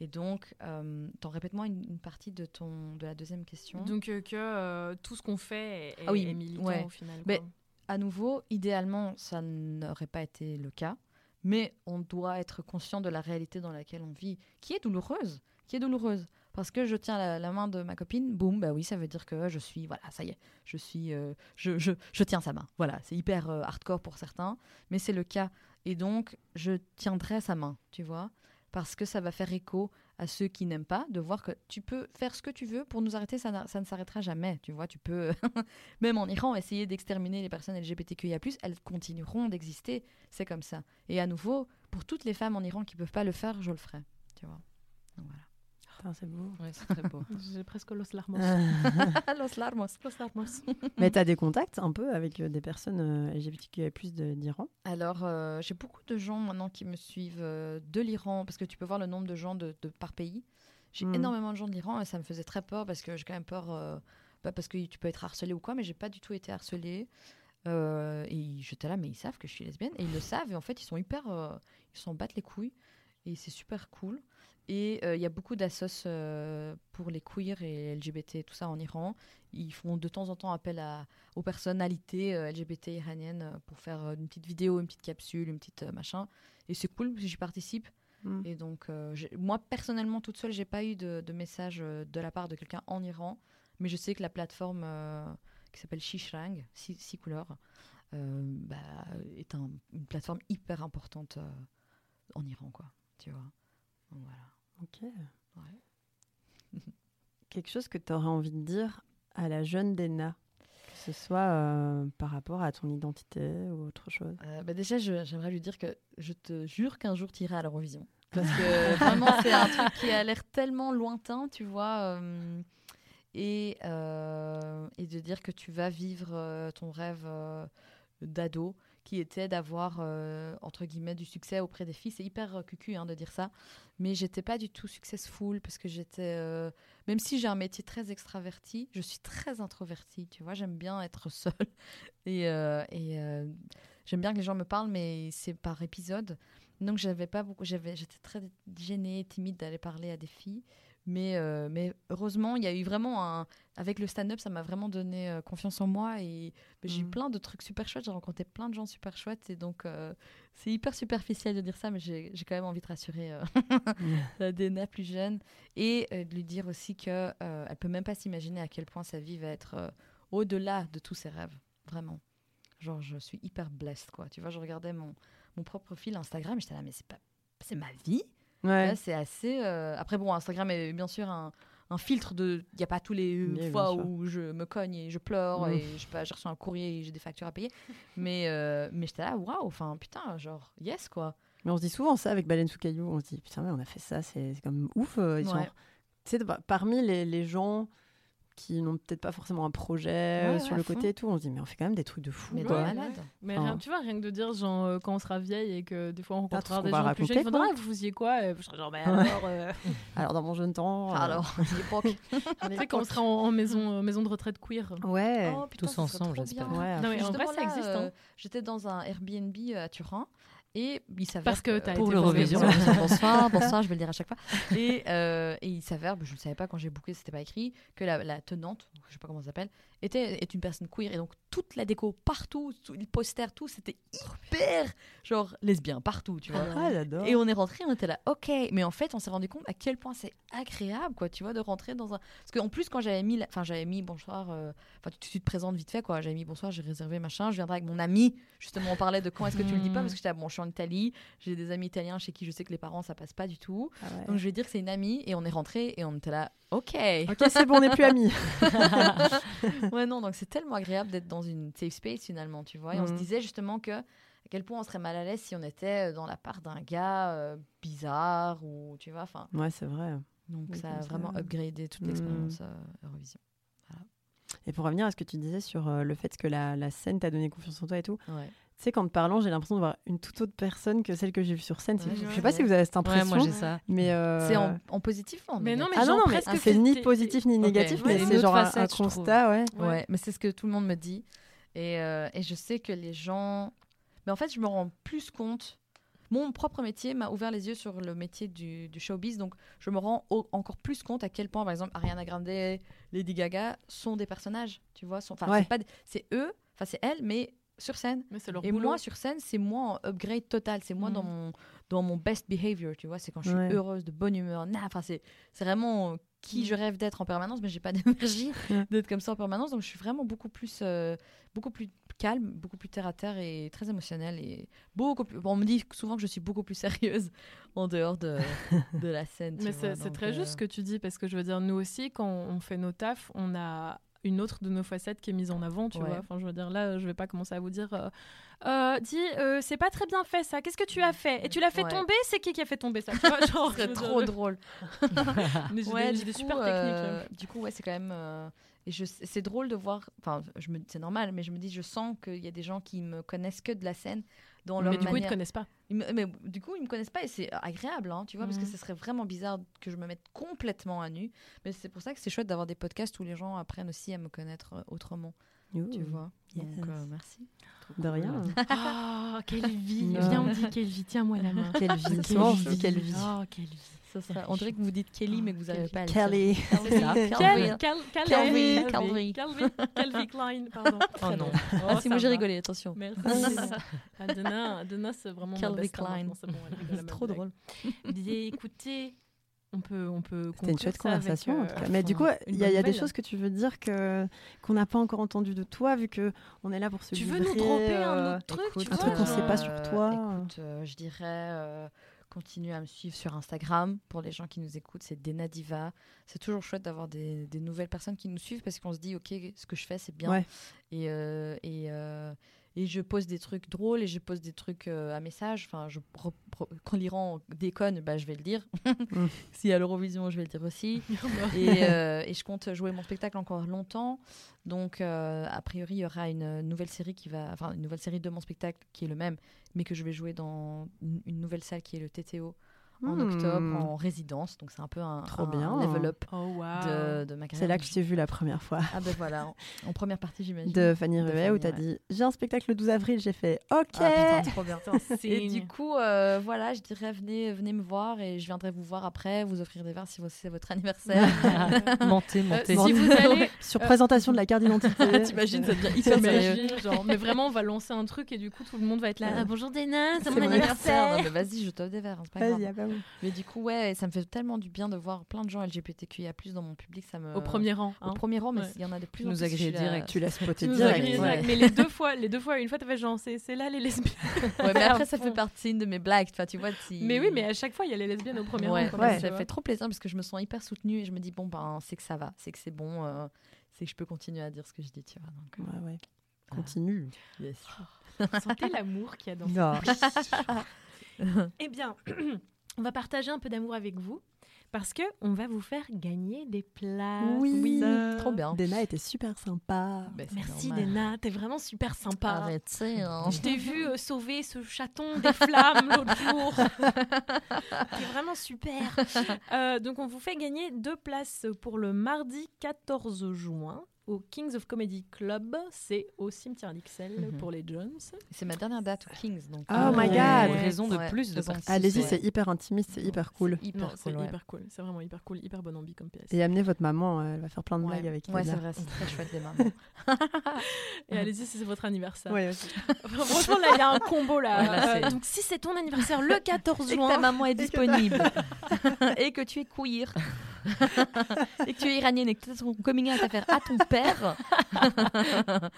Et donc, euh, t'en répète-moi une, une partie de, ton, de la deuxième question. Donc euh, que euh, tout ce qu'on fait est, Ah oui, est militant ouais. au final. Mais- quoi. à nouveau, idéalement, ça n'aurait pas été le cas, mais on doit être conscient de la réalité dans laquelle on vit, qui est douloureuse, qui est douloureuse. Parce que je tiens la, la main de ma copine, boum, bah oui, ça veut dire que je suis, voilà, ça y est, je suis, euh, je, je, je tiens sa main. Voilà, c'est hyper hardcore pour certains, mais c'est le cas. Et donc, je tiendrai sa main, tu vois, parce que ça va faire écho à ceux qui n'aiment pas, de voir que tu peux faire ce que tu veux pour nous arrêter, ça, ne s'arrêtera jamais, tu vois, tu peux, même en Iran, essayer d'exterminer les personnes LGBTQIA+, elles continueront d'exister, c'est comme ça. Et à nouveau, pour toutes les femmes en Iran qui peuvent pas le faire, je le ferai, tu vois. Voilà. Putain, c'est beau. Ouais, c'est très beau. J'ai presque los larmos. Los larmos. Los larmos. Mais t'as des contacts un peu avec euh, des personnes euh, LGBTQIA+ de- d'Iran? Alors, euh, j'ai beaucoup de gens maintenant qui me suivent euh, de l'Iran, parce que tu peux voir le nombre de gens de, de- par pays. J'ai Mhm. énormément de gens de l'Iran et ça me faisait très peur parce que j'ai quand même peur, euh, bah, parce que tu peux être harcelé ou quoi, mais j'ai pas du tout été harcelée. Euh, et j'étais là, mais ils savent que je suis lesbienne et ils le savent et en fait ils sont hyper, euh, ils s'en battent les couilles. Et c'est super cool. Et euh, il y a beaucoup d'assos euh, pour les queers et LGBT, tout ça en Iran. Ils font de temps en temps appel à, aux personnalités euh, LGBT iraniennes pour faire une petite vidéo, une petite capsule, une petite machin. Et c'est cool, parce que j'y participe. Mm. Et donc, moi, personnellement, toute seule, j'ai pas eu de, de message de la part de quelqu'un en Iran. Mais je sais que la plateforme qui s'appelle Shishrang, six, six couleurs, bah, est un- une plateforme hyper importante en Iran, quoi. Tu vois. Donc, voilà. Ok. Ouais. Quelque chose que tu aurais envie de dire à la jeune Dena, que ce soit euh, par rapport à ton identité ou autre chose? Euh, bah déjà, j'aimerais lui dire que je te jure qu'un jour tu iras à l'Eurovision. Parce que vraiment, c'est un truc qui a l'air tellement lointain, tu vois. euh, et, et de dire que tu vas vivre ton rêve d'ado, qui était d'avoir, euh, entre guillemets, du succès auprès des filles. C'est hyper euh, cucu hein, de dire ça. Mais j'étais pas du tout successful parce que j'étais. euh, même si j'ai un métier très extraverti, je suis très introvertie, tu vois. J'aime bien être seule. Et, j'aime bien que les gens me parlent, mais c'est par épisode. Donc j'avais pas beaucoup, j'étais très gênée, timide d'aller parler à des filles. Mais, euh, mais heureusement, il y a eu vraiment un. Avec le stand-up, ça m'a vraiment donné euh, confiance en moi et bah, j'ai eu Mhm. plein de trucs super chouettes. J'ai rencontré plein de gens super chouettes et donc euh, c'est hyper superficiel de dire ça, mais j'ai quand même envie de rassurer Dena plus jeune et de lui dire aussi que euh, elle peut même pas s'imaginer à quel point sa vie va être au-delà de tous ses rêves, vraiment. Genre, je suis hyper blessed, quoi. Tu vois, je regardais mon, mon propre fil Instagram et j'étais là, mais c'est pas, c'est ma vie? Ouais. Là, c'est assez. euh, Après, bon, Instagram est bien sûr un, un filtre de. Il n'y a pas tous les Oui, bien fois où je me cogne et je pleure Mm. et je sais pas, j'ai reçu un courrier et j'ai des factures à payer. mais euh, mais j'étais là, waouh, enfin, putain, genre, yes, quoi. Mais on se dit souvent ça avec Baleine sous caillou. On se dit, putain, mais on a fait ça, c'est comme ouf. euh, ils sont- Ouais. Tu sais, par- parmi les, les gens qui n'ont peut-être pas forcément un projet euh, Ouais, sur le fond. côté et tout, on se dit, mais on fait quand même des trucs de fou. Mais quoi. Ouais. malade. Mais Enfin. rien, tu vois, rien que de dire, genre, euh, quand on sera vieille et que des fois on rencontrera des gens plus jeunes, raconter, ils vont dire, quoi. ah, vous faisiez quoi Et je serai genre, Ouais. alors. euh, Alors, dans mon jeune temps. euh, Alors, l'époque. Tu sais, quand on sera en, en maison, euh, maison de retraite queer. Ouais. Oh, putain, Tous ensemble, j'espère. Ouais, Non, mais en vrai, ça existe. euh, hein. J'étais dans un Airbnb à Turin et il s'avère Parce que t'as Pour l'Eurovision. Bonsoir, bonsoir, je vais le dire à chaque fois. Et, euh, et il s'avère, je ne savais pas quand j'ai booké, c'était pas écrit, que la, la tenante, je sais pas comment ça s'appelle, était est une personne queer. Et donc toute la déco partout, tout, les posters, tout, c'était hyper genre lesbien partout, tu vois. Ah. Et on est rentré, on était là, ok. Mais en fait, on s'est rendu compte à quel point c'est agréable, quoi, tu vois, de rentrer dans un. Parce qu'en plus, quand j'avais mis, enfin, j'avais mis bonsoir, euh, enfin, tu, tu te présentes vite fait, quoi. J'avais mis bonsoir, j'ai réservé machin, je viendrai avec mon ami. Justement, on parlait de quand est-ce que tu le dis pas, Mm. parce que j'étais, là, bon, je suis en Italie, j'ai des amis italiens chez qui je sais que les parents, ça passe pas du tout. Ah ouais. Donc, je vais dire que c'est une amie, et on est rentré, et on était là, ok. Ok, c'est bon, on n'est plus amis. ouais, non, donc c'est tellement agréable d'être dans une safe space finalement, tu vois. Et on se Mhm. disait justement que à quel point on serait mal à l'aise si on était dans la part d'un gars euh, bizarre ou tu vois. Enfin, Ouais, c'est vrai. donc Oui, ça a vraiment upgradé toute Mhm. l'expérience euh, Eurovision. Et pour revenir à ce que tu disais sur euh, le fait que la, la scène t'a donné confiance en toi et tout, Ouais. Tu sais, qu'en te parlant, j'ai l'impression de voir une toute autre personne que celle que j'ai vue sur scène. Ouais, je sais pas si vous avez cette Ouais, impression, moi j'ai ça. mais euh, C'est en, en positif en Mais non, mais ah non, non, mais presque c'est ni positif ni négatif, mais c'est genre un, facette, constat, ouais. Ouais. Ouais. mais c'est ce que tout le monde me dit. Et, euh, et je sais que les gens. Mais en fait, je me rends plus compte. Mon propre métier m'a ouvert les yeux sur le métier du, du showbiz. Donc, je me rends au- encore plus compte à quel point, par exemple, Ariana Grande, Lady Gaga sont des personnages. Tu vois sont- Enfin, des- c'est eux, enfin, c'est elles, mais sur scène. Mais c'est leur Et boulot. moi, sur scène, c'est moi en upgrade total. C'est moi dans, mon, dans mon best behavior, tu vois. C'est quand je suis Ouais. heureuse, de bonne humeur. Nah, Enfin, c'est c'est vraiment euh, qui Mhm. je rêve d'être en permanence, mais j'ai pas d'énergie d'être comme ça en permanence. Donc, je suis vraiment beaucoup plus, euh, beaucoup plus calme, beaucoup plus terre à terre et très émotionnelle. Et beaucoup plus... bon, on me dit souvent que je suis beaucoup plus sérieuse en dehors de, de la scène. Mais c'est très euh, juste ce que tu dis, parce que je veux dire, nous aussi, quand on fait nos tafs, on a une autre de nos facettes qui est mise en avant, tu Ouais. vois. Enfin, je veux dire, là, je vais pas commencer à vous dire, euh, Euh, dis, euh, c'est pas très bien fait ça, qu'est-ce que tu as fait? Et tu l'as fait Ouais. tomber, c'est qui qui a fait tomber ça? Tu vois, genre, Ce serait je veux trop drôle. mais j'ai Ouais, des, du des coup, super euh, techniques. du coup, ouais, c'est quand même. euh, et je, c'est drôle de voir. Enfin, je me, c'est normal, mais je me dis, je sens qu'il y a des gens qui me connaissent que de la scène dans leur Mais du coup, ils te connaissent pas. Me- mais du coup, ils me connaissent pas et c'est agréable, hein, tu vois, parce que Mhm. ce serait vraiment bizarre que je me mette complètement à nu. Mais c'est pour ça que c'est chouette d'avoir des podcasts où les gens apprennent aussi à me connaître euh, autrement, tu Ouh. vois. Donc, euh, merci. Trop De rien. Oh, quelle vie Non. Viens, on dit quelle vie. Tiens-moi la main. Quelle vie. Dit quelle vie. Oh, quelle vie. Ça serait- On dirait que vous dites Kelly, mais que vous n'arrivez pas Kelly. Calvin. Calvin. Calvin. Calvin Klein, pardon. Oh non. Ah si, moi j'ai rigolé, attention. Merci. Ah, Donna, Donna, c'est vraiment ma best Klein. c'est trop drôle. Bien, écoutez, on peut, on peut C'était une chouette avec, conversation, en euh, tout cas. Mais du coup, il y a, y des choses que tu veux dire que qu'on n'a pas encore entendu de toi, vu que on est là pour se Tu veux nous dropper un euh, autre truc, Écoute, tu un truc qu'on sait pas euh, sur toi. Écoute, euh, je dirais euh, continuez à me suivre sur Instagram. Pour les gens qui nous écoutent, c'est Dena Diva. C'est toujours chouette d'avoir des, des nouvelles personnes qui nous suivent parce qu'on se dit, ok, ce que je fais, c'est bien. Ouais. Et, euh, et, euh, et je pose des trucs drôles et je pose des trucs euh, à message. Enfin, je, quand l'Iran déconne, bah, je vais le dire. Mm. si à l'Eurovision, je vais le dire aussi. et, euh, et je compte jouer mon spectacle encore longtemps. Donc, euh, a priori, il y aura une nouvelle série qui va, enfin, une nouvelle série de mon spectacle qui est le même, mais que je vais jouer dans une nouvelle salle qui est le TTO en Hmm. octobre en résidence. Donc, c'est un peu un, Trop un bien. level up Oh, wow. de, de ma carrière. C'est là que je t'ai vu la première fois. Ah ben voilà, en, en première partie, j'imagine. De Fanny Ruet, où t'as ouais. dit j'ai un spectacle le 12 avril, j'ai fait ok. Ah putain, trop bien. Et du coup, euh, voilà, je dirais venez, venez me voir et je viendrai vous voir après, vous offrir des verres si c'est votre anniversaire. Mentez, Euh, mentez. si vous allez, Sur Euh, présentation de la carte d'identité. T'imagines, ça devient hyper sérieux. Genre, mais vraiment, on va lancer un truc et du coup, tout le monde va être là. Ah, bonjour Dana, c'est mon anniversaire. Vas-y, je t'offre des verres, hein, c'est pas grave. Oui. Mais du coup, ouais, ça me fait tellement du bien de voir plein de gens LGBTQIA+ dans mon public, ça me Au premier rang. au hein. premier rang, mais Ouais. il y en a de plus Tu en nous plus. suis là- direct. Tu laisses Tu poter nous as direct. direct. Mais les deux fois, les deux fois, une fois, t'avais genre, c'est c'est là les lesbiennes. Ouais, mais après, ça fait partie de mes blagues, enfin, tu vois. si- Mais oui, mais à chaque fois, il y a les lesbiennes au premier Ouais, rang. ouais. ça fait trop plaisir parce que je me sens hyper soutenue et je me dis bon ben c'est que ça va, c'est que c'est bon, euh, c'est que je peux continuer à dire ce que je dis, tu vois. Donc, Ouais, ouais. Continue. euh, yes. Sentez l'amour qu'il y a dans Non. Eh bien, on va partager un peu d'amour avec vous parce que on va vous faire gagner des places. Oui. trop bien. Dena était super sympa. Ben, c'est Merci normal. Dena, t'es vraiment super sympa. Arrêtez. hein. Je t'ai vu euh, sauver ce chaton des flammes l'autre jour. T'es vraiment super. Euh, donc, on vous fait gagner deux places pour le mardi 14 juin au Kings of Comedy Club. C'est au cimetière d'Ixelles Mhm. pour les Jones. C'est ma dernière date au Kings donc. Oh my God. Raison de Ouais, plus de participer. Allez-y, Ouais. c'est hyper intimiste, c'est hyper cool. Hyper Non, cool, c'est ouais. hyper cool. C'est vraiment hyper cool. Hyper bonne ambi comme PS. Et amenez votre maman, elle va faire plein de Ouais, blagues avec ouais Dena. c'est vrai, c'est très chouette des mamans. Et allez-y si c'est votre anniversaire. Ouais, aussi. Franchement, là, il y a un combo là. Ouais, là, Euh, donc, si c'est ton anniversaire le 14 Et que ta juin, maman est disponible. et que tu es queer. et que tu es iranienne et que tu as ton coming out à faire à ton père.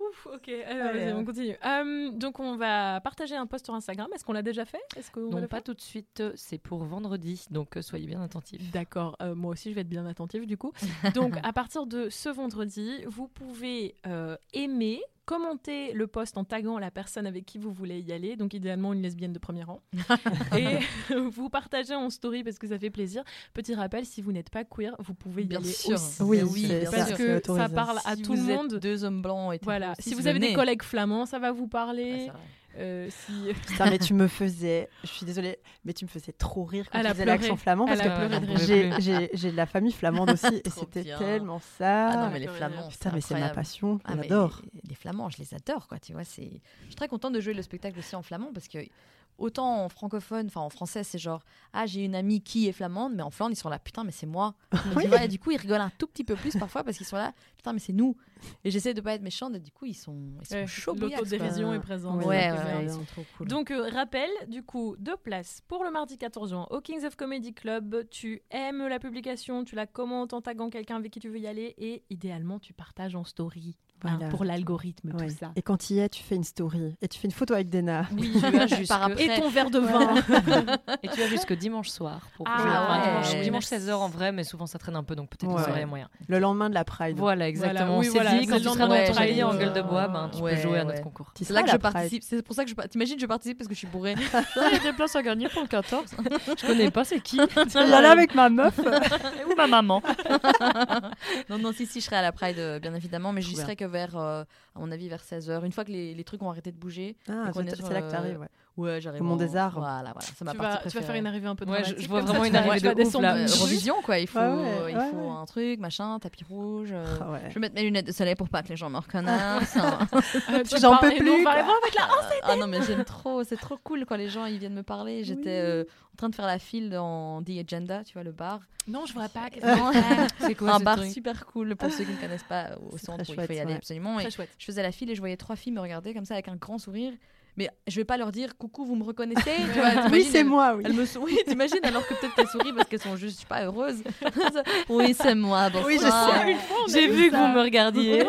Ouf, ok, allez, Allez, vas-y, hein. on continue. Euh, donc, on va partager un post sur Instagram. Est-ce qu'on l'a déjà fait? Est-ce Non, pas tout de suite. C'est pour vendredi, donc euh, soyez bien attentifs. D'accord, euh, moi aussi je vais être bien attentive du coup. Donc à partir de ce vendredi, vous pouvez euh, aimer, commenter le post en taguant la personne avec qui vous voulez y aller, donc idéalement une lesbienne de premier rang. et vous partagez en story parce que ça fait plaisir. Petit rappel, si vous n'êtes pas queer, vous pouvez y Bien aller sûr. aussi. Oui, oui, bien Parce sûr. que ça parle à Si tout le êtes monde. deux hommes blancs et Voilà, si vous avez des collègues flamands, ça va vous parler. Euh, si... Putain, mais tu me faisais, je suis désolée, mais tu me faisais trop rire quand Elle tu faisais l'accent flamand parce que j'ai, plus. j'ai, j'ai de la famille flamande aussi et c'était tellement ça. Ah non, Ah, mais les flamands. Putain, mais c'est ma passion, Ah, j'adore. Les, les flamands, je les adore, quoi. Tu vois, c'est. Je suis très contente de jouer le spectacle aussi en flamand parce que autant en francophone, enfin en français, c'est genre ah j'ai une amie qui est flamande, mais en Flandre ils sont là putain mais c'est moi. Vois, et du coup ils rigolent un tout petit peu plus parfois parce qu'ils sont là putain mais c'est nous. Et j'essaie de pas être méchante et du coup ils sont ils sont Ouais, chauds. L'autodérision est présente. Ouais, Donc, ouais, euh, ouais, ils sont trop cool. Donc, euh, rappel, du coup, deux places pour le mardi 14 juin au Kings of Comedy Club. Tu aimes la publication, tu la commentes en taguant quelqu'un avec qui tu veux y aller et idéalement, tu partages en story Voilà. pour l'algorithme, Ouais. tout ça. Et quand il y es, tu fais une story et tu fais une photo avec Dena. oui, Tu as jusque- par après. Et ton verre de vin. Et tu as jusque dimanche soir pour Ah, jouer. Enfin, ouais. dimanche, dimanche Merci. 16h en vrai, mais souvent ça traîne un peu, donc peut-être Ouais. vous aurez moyen. Le lendemain de la Pride. Voilà, exactement. oui, c'est voilà, dit, c'est quand tu seras de dans ton en gueule de bois, ben, tu ouais, peux jouer à ouais. notre concours. Tu C'est là seras que je participe. C'est pour ça que je participe. T'imagines, je participe parce que je suis bourrée. Il y a des places à gagner pour le 14. Je connais pas, c'est qui? Y aller avec ma meuf. Ou ma maman? Non, non, si, si, je serai à la Pride, euh, bien évidemment, mais j'y serai que vers, euh, à mon avis, vers 16h. Une fois que les, les trucs ont arrêté de bouger. Ah, c'est là que tu euh, arrives. Ouais. Ouais, j'arrive. Au Mont en- des Arts. Voilà, voilà. C'est ma Tu partie vas, tu vas faire une arrivée un peu Ouais, je- dramatique. je vois vraiment une arrivée de ouf, là. Euh. Eurovision, quoi. Il faut, Ouais, ouais, il ouais, faut ouais. un truc, machin, tapis rouge. euh, Ah ouais. Je vais mettre mes lunettes de soleil pour pas que les gens me reconnaissent. hein. Euh, tu J'en peux plus, ah non, mais j'aime trop. C'est trop cool quand les gens ils viennent me parler. J'étais euh, en train de faire la file dans The Agenda, tu vois, le bar. Non, je vois pas. C'est quoi un bar super cool pour ceux qui ne connaissent pas au C'est centre il faut y chouette, aller absolument. Et Très chouette. je faisais la file et je voyais trois filles me regarder comme ça avec un grand sourire. Mais je vais pas leur dire coucou, vous me reconnaissez vois, Oui, c'est moi, oui. Elles me sourient, t'imagines, alors que peut-être qu'elles sourient parce qu'elles sont juste, je sais pas, heureuses. oui, c'est moi, bonsoir. Oui, je sais. J'ai vu que vous me regardiez.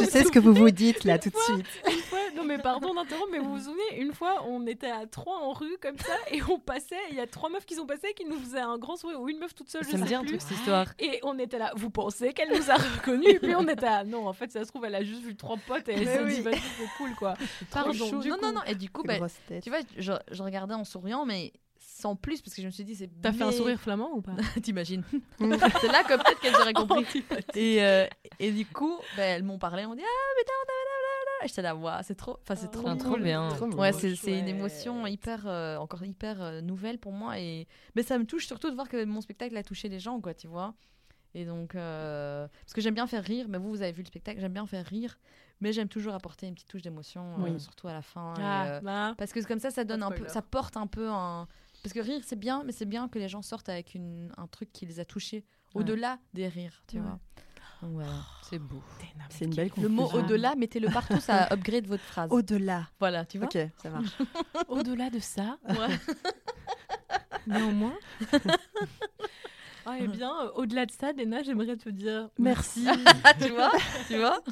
Je sais ce que vous vous dites là tout de suite. Une fois- non mais pardon d'interrompre, mais vous vous souvenez, une fois on était à trois en rue comme ça et on passait, il y a trois meufs qui sont passées qui nous faisaient un grand sourire ou une meuf toute seule, je Ça me sais dit un plus. truc cette histoire. Et on était là, vous pensez qu'elle nous a reconnus? Et puis on était là, non en fait ça se trouve elle a juste vu trois potes et elle s'est oui. dit vas-y c'est cool quoi. Pardon, non, coup. non, non. Et du coup, bah, tu vois, je, je regardais en souriant, mais sans plus, parce que je me suis dit, c'est. T'as fait un sourire flamand ou pas? T'imagines C'est là que peut-être qu'elles auraient compris. et, euh, et du coup, bah, elles m'ont parlé, elles m'ont dit Ah, mais t'as- Et j'étais là, Ouah, c'est trop. Enfin, c'est trop. Ah, trop cool. bien. Trop Ouais, c'est une émotion hyper, euh, encore hyper euh, nouvelle pour moi. Et... Mais ça me touche surtout de voir que mon spectacle a touché les gens, quoi, tu vois. Et donc, euh, parce que j'aime bien faire rire, mais vous, vous avez vu le spectacle, j'aime bien faire rire, mais j'aime toujours apporter une petite touche d'émotion, euh, Oui. surtout à la fin. et, Ah, euh, bah. parce que comme ça, ça donne un peu, ça porte un peu un. Parce que rire, c'est bien, mais c'est bien que les gens sortent avec une, un truc qui les a touchés, Ouais. au-delà des rires, tu Ouais. vois. Donc voilà. C'est beau. C'est une belle Le mot au-delà, mettez-le partout, ça upgrade votre phrase. Au-delà. Voilà, tu vois. Ok, ça marche. Au-delà de ça, Ouais. néanmoins. Ah, eh bien, euh, au-delà de ça, Dena, j'aimerais te dire Merci. Tu vois, tu vois.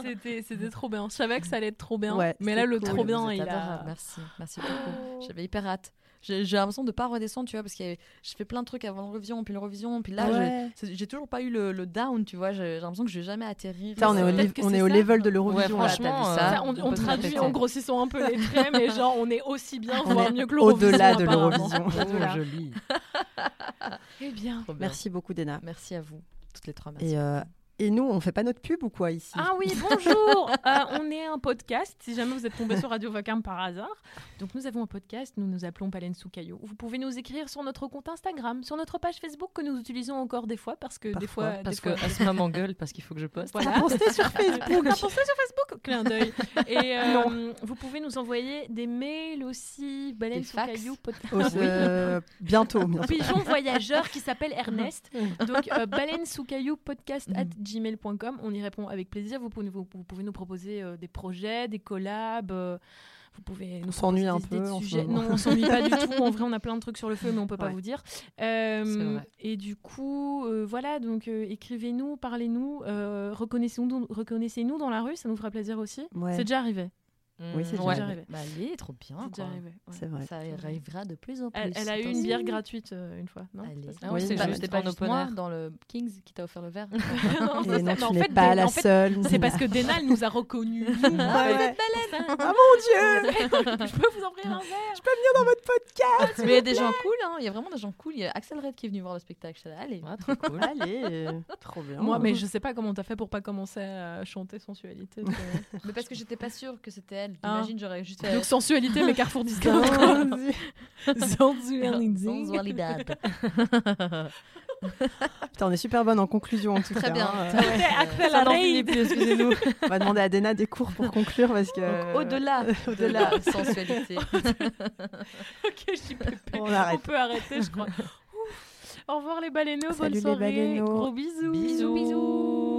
C'était, c'était trop bien. Je savais que ça allait être trop bien. Ouais, mais là, le cool. trop bien, il a. adorable, Merci, merci beaucoup. J'avais hyper hâte. J'ai l'impression de pas redescendre, tu vois, parce que je fais plein de trucs avant l'Eurovision, puis l'Eurovision, puis là, je- Ouais. j'ai toujours pas eu le, le down, tu vois. J'ai l'impression que je vais jamais atterrir. Ça, on est au, on est au ça. level de Ouais, l'Eurovision. là. franchement, vu euh, ça on, on on traduit en grossissant un peu les traits, mais genre on est aussi bien, On voire mieux que l'Eurovision. au-delà de l'Eurovision. Au-delà. joli. Eh bien. Bien. Merci beaucoup, Dena. Merci à vous, toutes les trois. Merci. Et, euh, et nous, on fait pas notre pub ou quoi ici? Ah oui, bonjour Euh, On est un podcast, si jamais vous êtes tombé sur Radio Vacarme par hasard. Donc nous avons un podcast, nous nous appelons Baleine sous caillou. Vous pouvez nous écrire sur notre compte Instagram, sur notre page Facebook que nous utilisons encore des fois parce que des fois... Parce des que fois- Asma m'engueule parce qu'il faut que je poste. Voilà. Postez sur Facebook. Posté sur Facebook Clin d'œil. Et euh, vous pouvez nous envoyer des mails aussi, Des sous caillou. pod- Au- euh, bientôt, bien sûr. Pigeon voyageur qui s'appelle Ernest. Donc, euh, baleine sous caillou podcast at Mhm. gmail.com. On y répond avec plaisir. Vous pouvez, vous, vous pouvez nous proposer euh, des projets, des collabs. euh, vous pouvez nous s'ennuie proposer un peu en ce. Non, on s'ennuie pas du tout. En vrai, on a plein de trucs sur le feu, mais on peut pas vous dire. Euh, et du coup, voilà. Donc, écrivez-nous, parlez-nous, reconnaissez-nous, reconnaissez-nous dans la rue. Ça nous fera plaisir aussi. Ouais. C'est déjà arrivé. Oui, c'est Mm, déjà ouais. arrivé. Bah, allez, trop bien. C'est ouais. Vrai. Ça arrivera de plus en plus. Elle, elle a eu une bière gratuite euh, une fois, non. C'est Ah Oui, ouais, pas pas en juste open air. dans le Kings qui t'a offert le verre. Non, tu en fait, pas la en fait, seule. C'est parce que Dena, elle nous a reconnus. Ouais, ouais. Ah Ah mon dieu Je peux vous offrir un verre Je peux venir dans votre podcast Mais il y a des gens cool, hein. il y a vraiment des gens cool. Il y a Axel Red qui est venu voir le spectacle. Allez. Ah, trop cool. Allez, trop bien. Moi, mais je sais pas comment t'as fait pour pas commencer à chanter sensualité. Mais parce que j'étais pas sûre que c'était elle. Ah. T'imagines, j'aurais juste fait. Donc sensualité, mais Carrefour Discount. Sensualité. Putain, on est super bonne en conclusion en tout Très cas. bien. hein. Finit plus, excusez-nous. On va demander à Dena des cours pour conclure parce que. Donc, Au-delà de la sensualité. Ok, je dis pépé. On arrête. peut arrêter, je crois. Au revoir les baleineaux, bonne Salut les soirée. baleineaux. Gros bisous. Bisous. bisous.